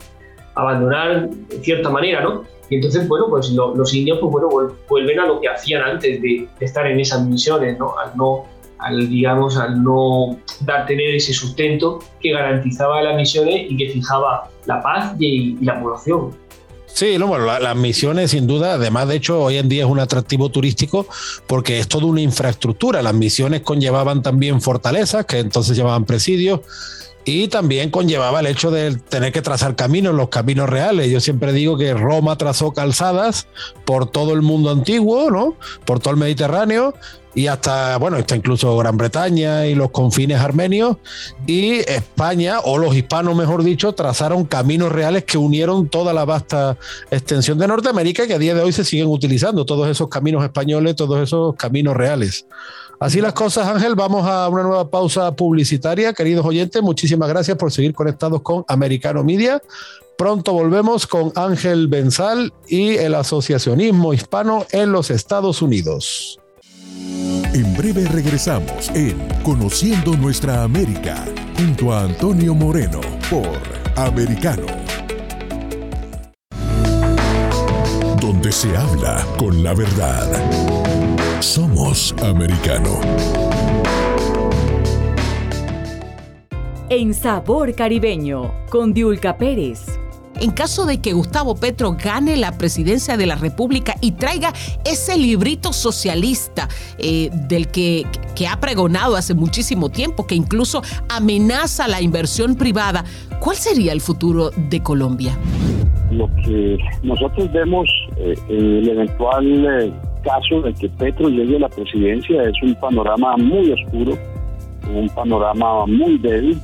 abandonar de cierta manera, ¿no? Y entonces, bueno, pues los indios pues, bueno, vuelven a lo que hacían antes de, estar en esas misiones, ¿no? Al no, al, digamos, al no dar, tener ese sustento que garantizaba las misiones y que fijaba la paz y, la población. Sí, no, bueno, las misiones sin duda, además de hecho hoy en día es un atractivo turístico porque es toda una infraestructura. Las misiones conllevaban también fortalezas, que entonces llamaban presidios, y también conllevaba el hecho de tener que trazar caminos, los caminos reales. Yo siempre digo que Roma trazó calzadas por todo el mundo antiguo, ¿no? Por todo el Mediterráneo y hasta, bueno, está incluso Gran Bretaña y los confines armenios. Y España, o los hispanos, mejor dicho, trazaron caminos reales que unieron toda la vasta extensión de Norteamérica que a día de hoy se siguen utilizando, todos esos caminos españoles, todos esos caminos reales. Así las cosas, Ángel. Vamos a una nueva pausa publicitaria. Queridos oyentes, muchísimas gracias por seguir conectados con Americano Media. Pronto volvemos con Ángel Benzal y el asociacionismo hispano en los Estados Unidos. En breve regresamos en Conociendo Nuestra América junto a Antonio Moreno por Americano. Donde se habla con la verdad. Somos americano. En Sabor Caribeño, con Diulca Pérez. En caso de que Gustavo Petro gane la presidencia de la República y traiga ese librito socialista eh, del que, que ha pregonado hace muchísimo tiempo, que incluso amenaza la inversión privada, ¿cuál sería el futuro de Colombia? Lo que nosotros vemos eh, el eventual eh, caso de que Petro llegue a la presidencia es un panorama muy oscuro, un panorama muy débil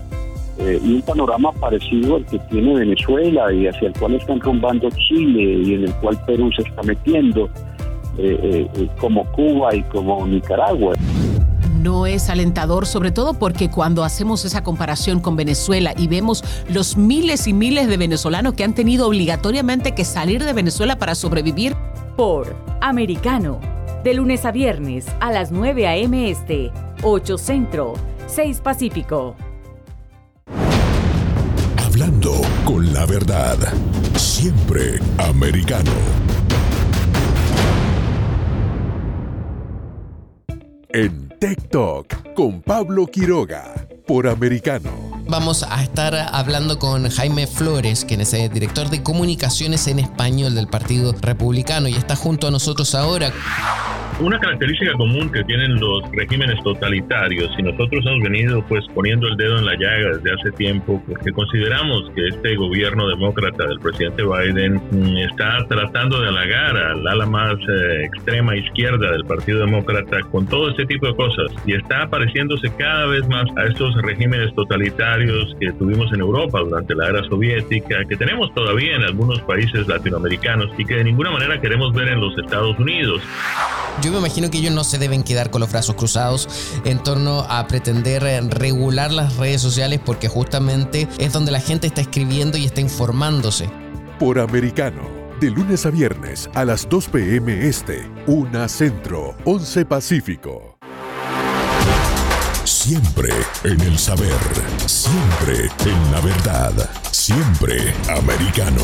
eh, y un panorama parecido al que tiene Venezuela y hacia el cual están rumbando Chile y en el cual Perú se está metiendo, eh, eh, como Cuba y como Nicaragua no es alentador, sobre todo porque cuando hacemos esa comparación con Venezuela y vemos los miles y miles de venezolanos que han tenido obligatoriamente que salir de Venezuela para sobrevivir, por Americano, de lunes a viernes a las 9 a.m. Este, 8 Centro, 6 Pacífico. Con la verdad, siempre americano. En TikTok con Pablo Quiroga, por americano. Vamos a estar hablando con Jaime Flores, quien es el director de comunicaciones en español del Partido Republicano y está junto a nosotros ahora. Una característica común que tienen los regímenes totalitarios, y nosotros hemos venido pues poniendo el dedo en la llaga desde hace tiempo, porque consideramos que este gobierno demócrata del presidente Biden mm, está tratando de halagar al ala más eh, extrema izquierda del Partido Demócrata con todo este tipo de cosas, y está pareciéndose cada vez más a estos regímenes totalitarios que tuvimos en Europa durante la era soviética, que tenemos todavía en algunos países latinoamericanos y que de ninguna manera queremos ver en los Estados Unidos. Me imagino que ellos no se deben quedar con los brazos cruzados en torno a pretender eh, regular las redes sociales porque justamente es donde la gente está escribiendo y está informándose. Por americano, de lunes a viernes a las 2 p.m. Este, 1 Centro, 11 Pacífico. Siempre en el saber, siempre en la verdad, siempre americano.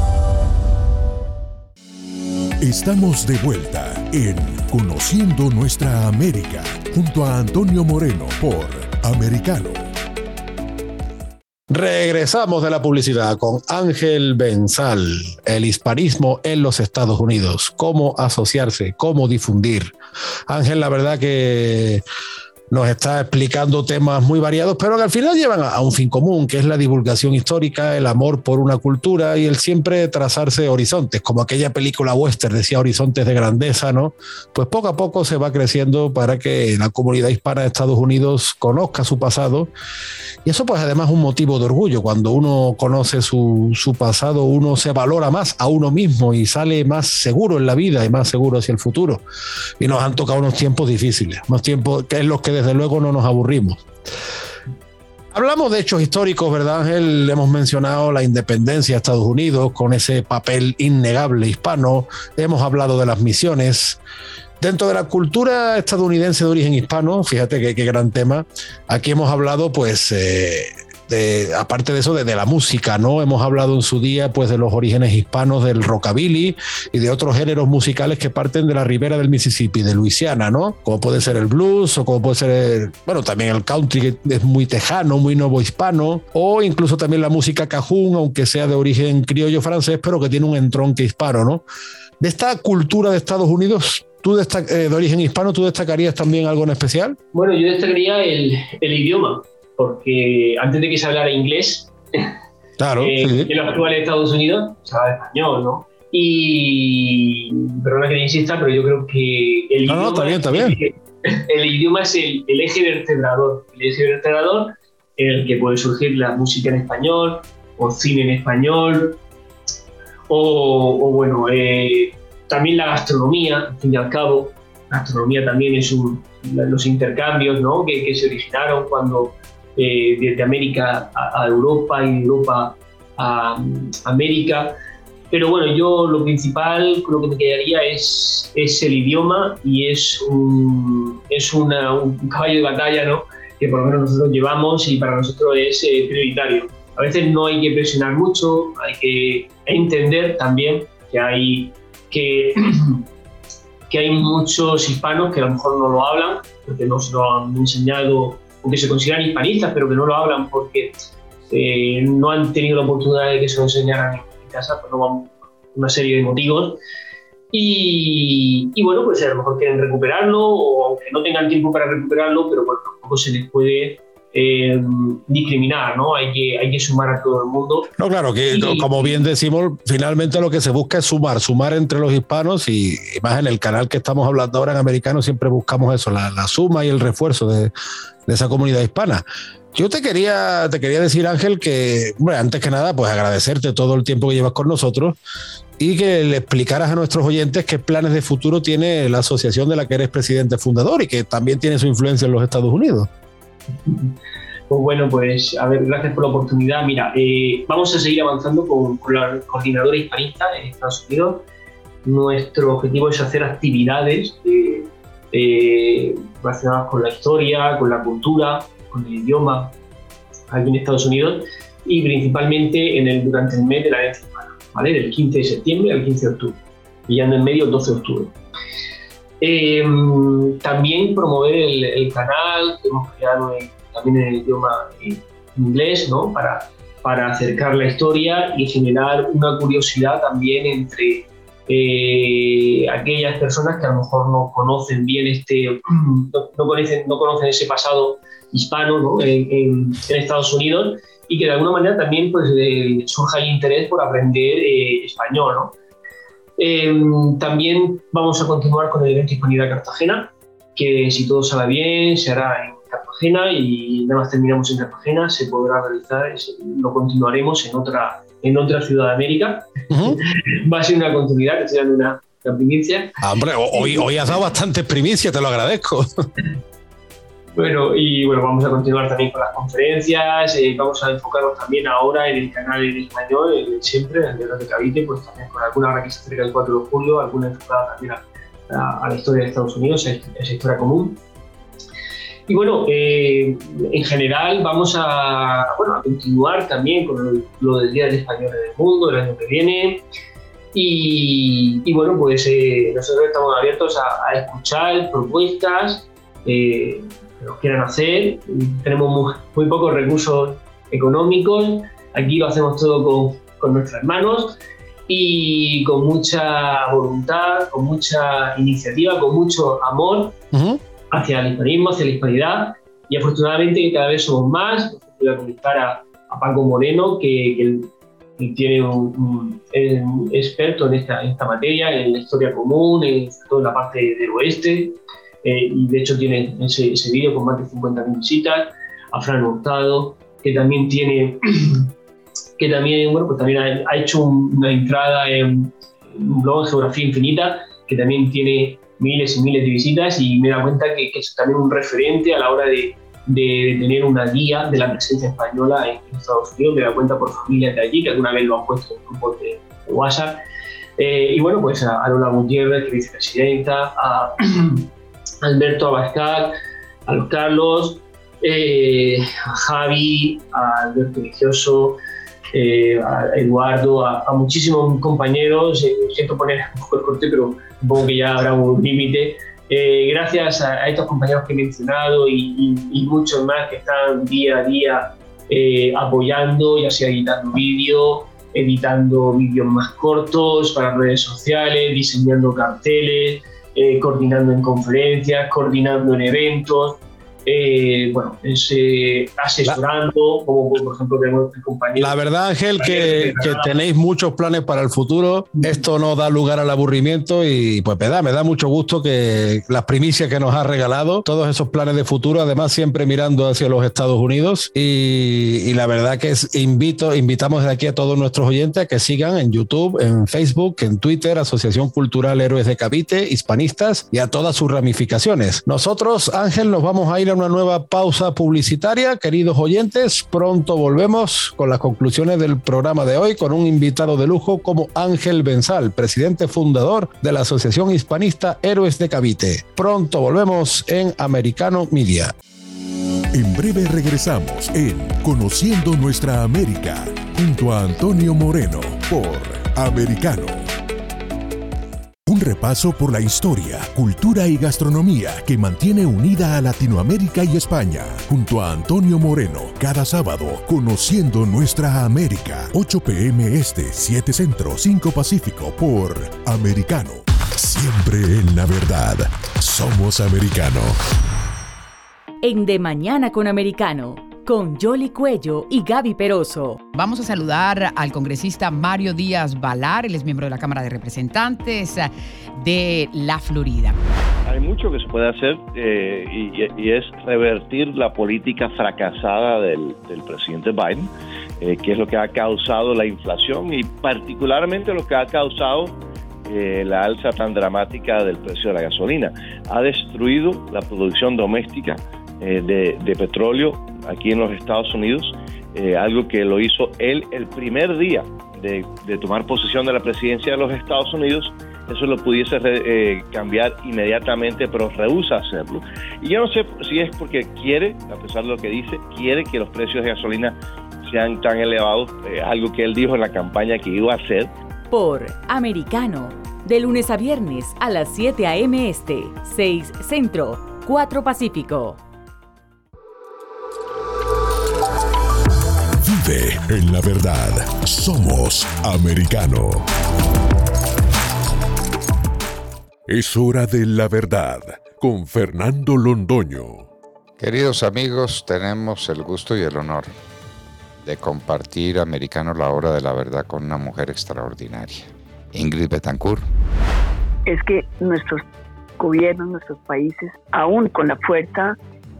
Estamos de vuelta en Conociendo Nuestra América junto a Antonio Moreno por Americano. Regresamos de la publicidad con Ángel Benzal, el hispanismo en los Estados Unidos, cómo asociarse, cómo difundir. Ángel, la verdad que nos está explicando temas muy variados, pero que al final llevan a, un fin común, que es la divulgación histórica, el amor por una cultura y el siempre trazarse horizontes, como aquella película western decía Horizontes de Grandeza, ¿no? Pues poco a poco se va creciendo para que la comunidad hispana de Estados Unidos conozca su pasado. Y eso pues además es un motivo de orgullo. Cuando uno conoce su, su pasado, uno se valora más a uno mismo y sale más seguro en la vida y más seguro hacia el futuro. Y nos han tocado unos tiempos difíciles, unos tiempos que es los que desde luego no nos aburrimos. Hablamos de hechos históricos, ¿verdad, Ángel? Hemos mencionado la independencia de Estados Unidos con ese papel innegable hispano. Hemos hablado de las misiones. Dentro de la cultura estadounidense de origen hispano, fíjate qué gran tema, aquí hemos hablado pues eh, aparte de eso, de, la música, ¿no? Hemos hablado en su día, pues, de los orígenes hispanos del rockabilly y de otros géneros musicales que parten de la ribera del Mississippi, de Luisiana, ¿no? Como puede ser el blues o como puede ser, bueno, también el country, que es muy tejano, muy nuevo hispano, o incluso también la música cajún, aunque sea de origen criollo francés, pero que tiene un entronque hispano, ¿no? De esta cultura de Estados Unidos, ¿Tú eh, de origen hispano, tú destacarías también algo en especial? Bueno, yo destacaría el, el idioma porque antes de que se hablara inglés, claro, eh, en los actuales Estados Unidos se habla español, ¿no? Y, perdona que insista, pero yo creo que el no, idioma, no, está bien, está bien. El, idioma es el, eje vertebrador, el eje vertebrador en el que puede surgir la música en español, o cine en español, o, bueno, eh, también la gastronomía, al fin y al cabo, la gastronomía también es un, los intercambios ¿no? que, que se originaron cuando eh, desde América a, Europa y Europa a, América. Pero bueno, yo lo principal, lo que me quedaría es, es el idioma y es, un, es una, un caballo de batalla ¿no? que por lo menos nosotros llevamos y para nosotros es eh, prioritario. A veces no hay que presionar mucho, hay que entender también que hay, que, que hay muchos hispanos que a lo mejor no lo hablan, porque no se lo han enseñado aunque se consideran hispanistas, pero que no lo hablan porque eh, no han tenido la oportunidad de que se lo enseñaran en casa, por pues una serie de motivos. Y, bueno, pues a lo mejor quieren recuperarlo, o aunque no tengan tiempo para recuperarlo, pero bueno, tampoco se les puede eh, discriminar, ¿no? Hay que, hay que sumar a todo el mundo. No, claro, que como bien decimos, finalmente lo que se busca es sumar, sumar entre los hispanos y, más en el canal que estamos hablando ahora en americano siempre buscamos eso, la, la suma y el refuerzo de, de esa comunidad hispana. Yo te quería, te quería decir, Ángel, que, bueno, antes que nada, pues agradecerte todo el tiempo que llevas con nosotros y que le explicaras a nuestros oyentes qué planes de futuro tiene la asociación de la que eres presidente fundador y que también tiene su influencia en los Estados Unidos. Pues bueno, pues a ver, gracias por la oportunidad. Mira, eh, vamos a seguir avanzando con, la coordinadora hispanista en Estados Unidos. Nuestro objetivo es hacer actividades de eh, relacionadas con la historia, con la cultura, con el idioma aquí en Estados Unidos y principalmente en el, durante el mes de la herencia hispana, ¿vale? del 15 de septiembre al 15 de octubre, ya en el medio el 12 de octubre. Eh, también promover el, canal que hemos creado también en el idioma inglés, ¿no? Para, para acercar la historia y generar una curiosidad también entre eh, aquellas personas que a lo mejor no conocen bien este, no, conocen, no conocen ese pasado hispano en, Estados Unidos y que de alguna manera también pues, eh, surja el interés por aprender eh, español. ¿no? Em, también vamos a continuar con el evento Hispanidad Cartagena, que si todo sale bien se hará en Cartagena y nada más terminamos en Cartagena se podrá realizar, lo continuaremos en otra, en otra ciudad de América. Va a ser una continuidad, que será una, una primicia. Ah, hombre, hoy, hoy has dado bastantes primicias, te lo agradezco. Bueno, y bueno, vamos a continuar también con las conferencias, eh, vamos a enfocarnos también ahora en el canal en español, el siempre, el de Cavite, pues también con alguna hora que se acerca el 4 de julio, alguna enfocada también a, la historia de Estados Unidos, esa historia común. Y bueno, eh, en general vamos a, bueno, a continuar también con lo, del Día del Español en el Mundo el año que viene. Y, y bueno, pues eh, nosotros estamos abiertos a, a escuchar propuestas, eh, que nos quieran hacer. Tenemos muy, pocos recursos económicos, aquí lo hacemos todo con, con nuestras manos y con mucha voluntad, con mucha iniciativa, con mucho amor hacia el hispanismo, hacia la hispanidad y afortunadamente cada vez somos más. Voy a comentar a, Paco Moreno, que, tiene un, experto en esta, esta materia, en la historia común, en toda la parte del oeste, eh, y de hecho tiene ese, ese vídeo con más de 50.000 visitas, a Fran Hurtado, que también tiene, que también, bueno, pues también ha, hecho una entrada en un blog Geografía Infinita, que también tiene miles y miles de visitas y me da cuenta que, es también un referente a la hora de, de, tener una guía de la presencia española en, Estados Unidos, me da cuenta por familias de allí, que alguna vez lo han puesto en grupos de, WhatsApp. Eh, y bueno, pues a, Lola Gutiérrez, que es vicepresidenta, a Alberto Abascal, a los Carlos, eh, a Javi, a Alberto Vicioso, eh, a Eduardo, a, muchísimos compañeros. Eh, siento poner un poco el corte, pero supongo que ya habrá un límite. gracias a, estos compañeros que he mencionado y, muchos más que están día a día apoyando, ya sea editando vídeos, editando vídeos más cortos para redes sociales, diseñando carteles, eh, coordinando en conferencias, coordinando en eventos, eh, bueno, es, eh, asesorando, como por ejemplo tenemos compañero. La verdad, Ángel, que, que, tenéis muchos planes para el futuro. Esto no da lugar al aburrimiento y pues me da, me da mucho gusto que las primicias que nos ha regalado, todos esos planes de futuro, además siempre mirando hacia los Estados Unidos. Y, y la verdad que es, invito, invitamos de aquí a todos nuestros oyentes a que sigan en YouTube, en Facebook, en Twitter, Asociación Cultural Héroes de Cavite, Hispanistas y a todas sus ramificaciones. Nosotros, Ángel, nos vamos a ir una nueva pausa publicitaria. Queridos oyentes, pronto volvemos con las conclusiones del programa de hoy con un invitado de lujo como Ángel Benzal, presidente fundador de la Asociación Hispanista Héroes de Cavite. Pronto volvemos en Americano Media. En breve regresamos en Conociendo Nuestra América junto a Antonio Moreno por Americano. Un repaso por la historia, cultura y gastronomía que mantiene unida a Latinoamérica y España, junto a Antonio Moreno, cada sábado, conociendo nuestra América. 8 pm este, 7 centro, 5 pacífico, por Americano. Siempre en la verdad. Somos americano. En De Mañana con Americano con Jolly Cuello y Gaby Peroso. Vamos a saludar al congresista Mario Díaz Valar, él es miembro de la Cámara de Representantes de la Florida. Hay mucho que se puede hacer eh, y, es revertir la política fracasada del, presidente Biden, eh, que es lo que ha causado la inflación y particularmente lo que ha causado eh, la alza tan dramática del precio de la gasolina. Ha destruido la producción doméstica de, de, petróleo aquí en los Estados Unidos, eh, algo que lo hizo él el primer día de, tomar posesión de la presidencia de los Estados Unidos, eso lo pudiese eh, cambiar inmediatamente, pero rehúsa hacerlo. Y yo no sé si es porque quiere, a pesar de lo que dice, quiere que los precios de gasolina sean tan elevados, eh, algo que él dijo en la campaña que iba a hacer. Por Americano, de lunes a viernes a las 7 a.m. Este, 6 Centro, 4 Pacífico. Vive en la verdad. Somos americano. Es hora de la verdad con Fernando Londoño. Queridos amigos, tenemos el gusto y el honor de compartir Americano la hora de la verdad con una mujer extraordinaria, Ingrid Betancourt. Es que nuestros gobiernos, nuestros países, aún con la fuerza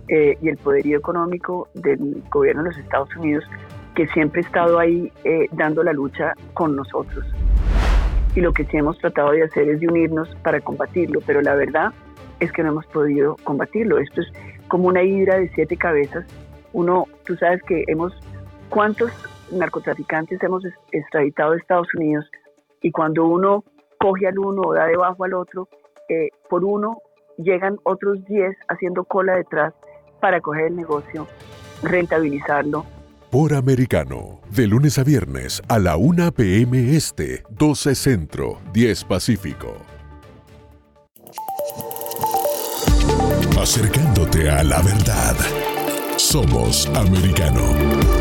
eh, y el poderío económico del gobierno de los Estados Unidos, que siempre ha estado ahí eh, dando la lucha con nosotros. Y lo que sí hemos tratado de hacer es de unirnos para combatirlo, pero la verdad es que no hemos podido combatirlo. Esto es como una hidra de siete cabezas. Uno, tú sabes que hemos cuántos narcotraficantes hemos extraditado de Estados Unidos y cuando uno coge al uno o da debajo al otro, eh, por uno llegan otros 10 haciendo cola detrás para coger el negocio, rentabilizarlo. Por Americano, de lunes a viernes a la 1 p.m. Este, 12 Centro, 10 Pacífico. Acercándote a la verdad. Somos Americano.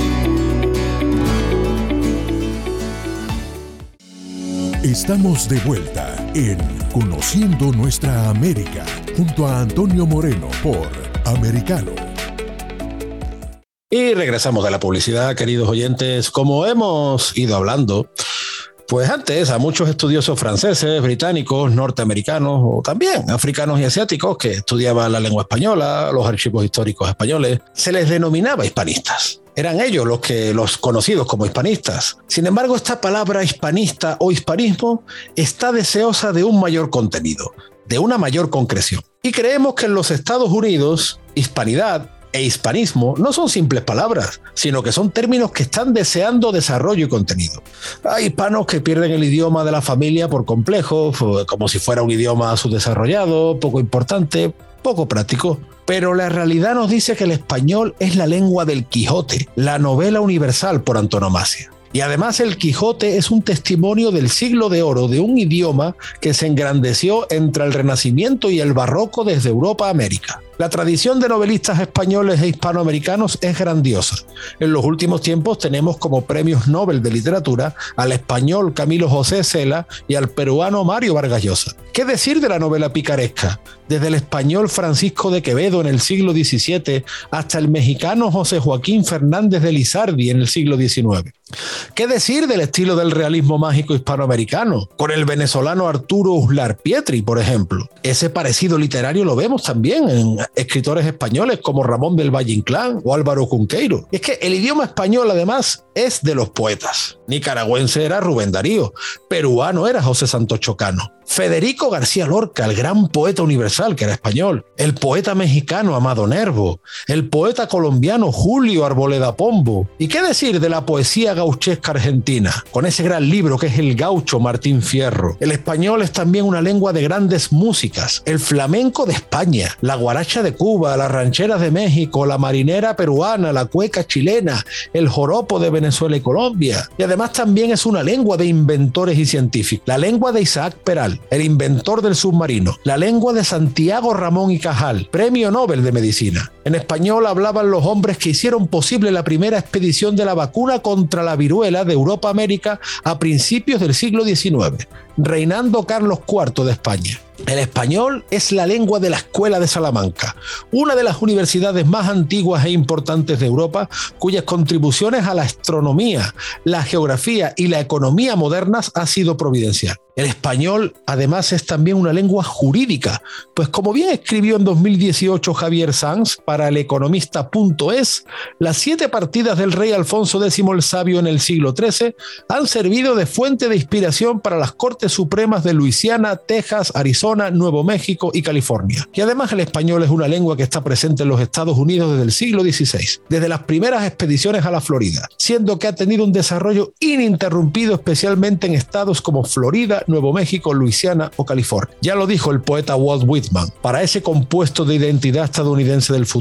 Estamos de vuelta en Conociendo Nuestra América junto a Antonio Moreno por Americano. Y regresamos de la publicidad, queridos oyentes. Como hemos ido hablando, pues antes a muchos estudiosos franceses, británicos, norteamericanos o también africanos y asiáticos que estudiaban la lengua española, los archivos históricos españoles, se les denominaba hispanistas. Eran ellos los que los conocidos como hispanistas. Sin embargo, esta palabra hispanista o hispanismo está deseosa de un mayor contenido, de una mayor concreción. Y creemos que en los Estados Unidos, hispanidad e hispanismo no son simples palabras, sino que son términos que están deseando desarrollo y contenido. Hay hispanos que pierden el idioma de la familia por complejo, como si fuera un idioma subdesarrollado, poco importante, poco práctico. Pero la realidad nos dice que el español es la lengua del Quijote, la novela universal por antonomasia. Y además el Quijote es un testimonio del siglo de oro de un idioma que se engrandeció entre el Renacimiento y el Barroco desde Europa a América. La tradición de novelistas españoles e hispanoamericanos es grandiosa. En los últimos tiempos tenemos como premios Nobel de literatura al español Camilo José Cela y al peruano Mario Vargas Llosa. ¿Qué decir de la novela picaresca? Desde el español Francisco de Quevedo en el siglo XVII hasta el mexicano José Joaquín Fernández de Lizardi en el siglo XIX. ¿Qué decir del estilo del realismo mágico hispanoamericano? Con el venezolano Arturo Uslar Pietri, por ejemplo. Ese parecido literario lo vemos también en escritores españoles como Ramón del Valle Inclán o Álvaro Cunqueiro. es que el idioma español, además, es de los poetas. Nicaragüense era Rubén Darío, peruano era José Santos Chocano. Federico García Lorca, el gran poeta universal que era español, el poeta mexicano Amado Nervo, el poeta colombiano Julio Arboleda Pombo. ¿Y qué decir de la poesía gauchesca argentina, con ese gran libro que es el gaucho Martín Fierro? El español es también una lengua de grandes músicas, el flamenco de España, la guaracha de Cuba, las rancheras de México, la marinera peruana, la cueca chilena, el joropo de Venezuela y Colombia. Y además también es una lengua de inventores y científicos, la lengua de Isaac Peral, el inventor del submarino, la lengua de Santiago Ramón y Cajal, premio Nobel de Medicina. En español hablaban los hombres que hicieron posible la primera expedición de la vacuna contra la viruela de Europa América a principios del siglo XIX, reinando Carlos IV de España. El español es la lengua de la Escuela de Salamanca, una de las universidades más antiguas e importantes de Europa, cuyas contribuciones a la astronomía, la geografía y la economía modernas ha sido providencial. El español, además, es también una lengua jurídica, pues como bien escribió en 2018 Javier Sanz para el economista.es, las siete partidas del rey Alfonso X el Sabio en el siglo XIII han servido de fuente de inspiración para las Cortes Supremas de Luisiana, Texas, Arizona, Nuevo México y California. Y además el español es una lengua que está presente en los Estados Unidos desde el siglo XVI, desde las primeras expediciones a la Florida, siendo que ha tenido un desarrollo ininterrumpido especialmente en estados como Florida, Nuevo México, Luisiana o California. Ya lo dijo el poeta Walt Whitman, para ese compuesto de identidad estadounidense del futuro,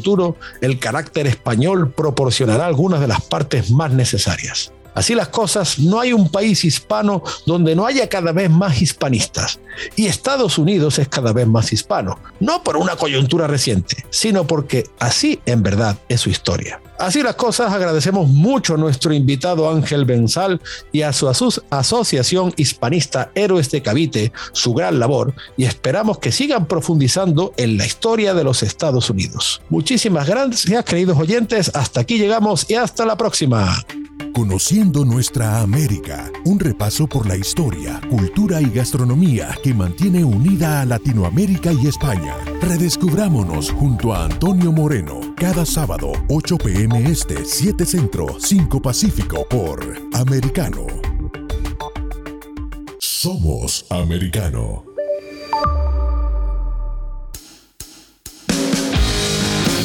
el carácter español proporcionará algunas de las partes más necesarias. Así las cosas, no hay un país hispano donde no haya cada vez más hispanistas. Y Estados Unidos es cada vez más hispano, no por una coyuntura reciente, sino porque así en verdad es su historia. Así las cosas, agradecemos mucho a nuestro invitado Ángel Benzal y a su asociación hispanista Héroes de Cavite su gran labor y esperamos que sigan profundizando en la historia de los Estados Unidos. Muchísimas gracias, queridos oyentes. Hasta aquí llegamos y hasta la próxima. Conociendo nuestra América, un repaso por la historia, cultura y gastronomía que mantiene unida a Latinoamérica y España. Redescubrámonos junto a Antonio Moreno cada sábado 8 pm este, 7 centro, 5 pacífico por Americano. Somos Americano.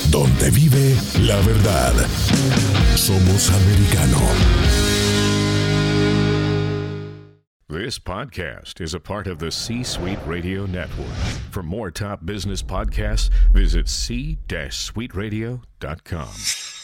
Donde vive la verdad. Somos americano. This podcast is a part of the C Suite Radio Network. For more top business podcasts, visit c-suiteradio.com.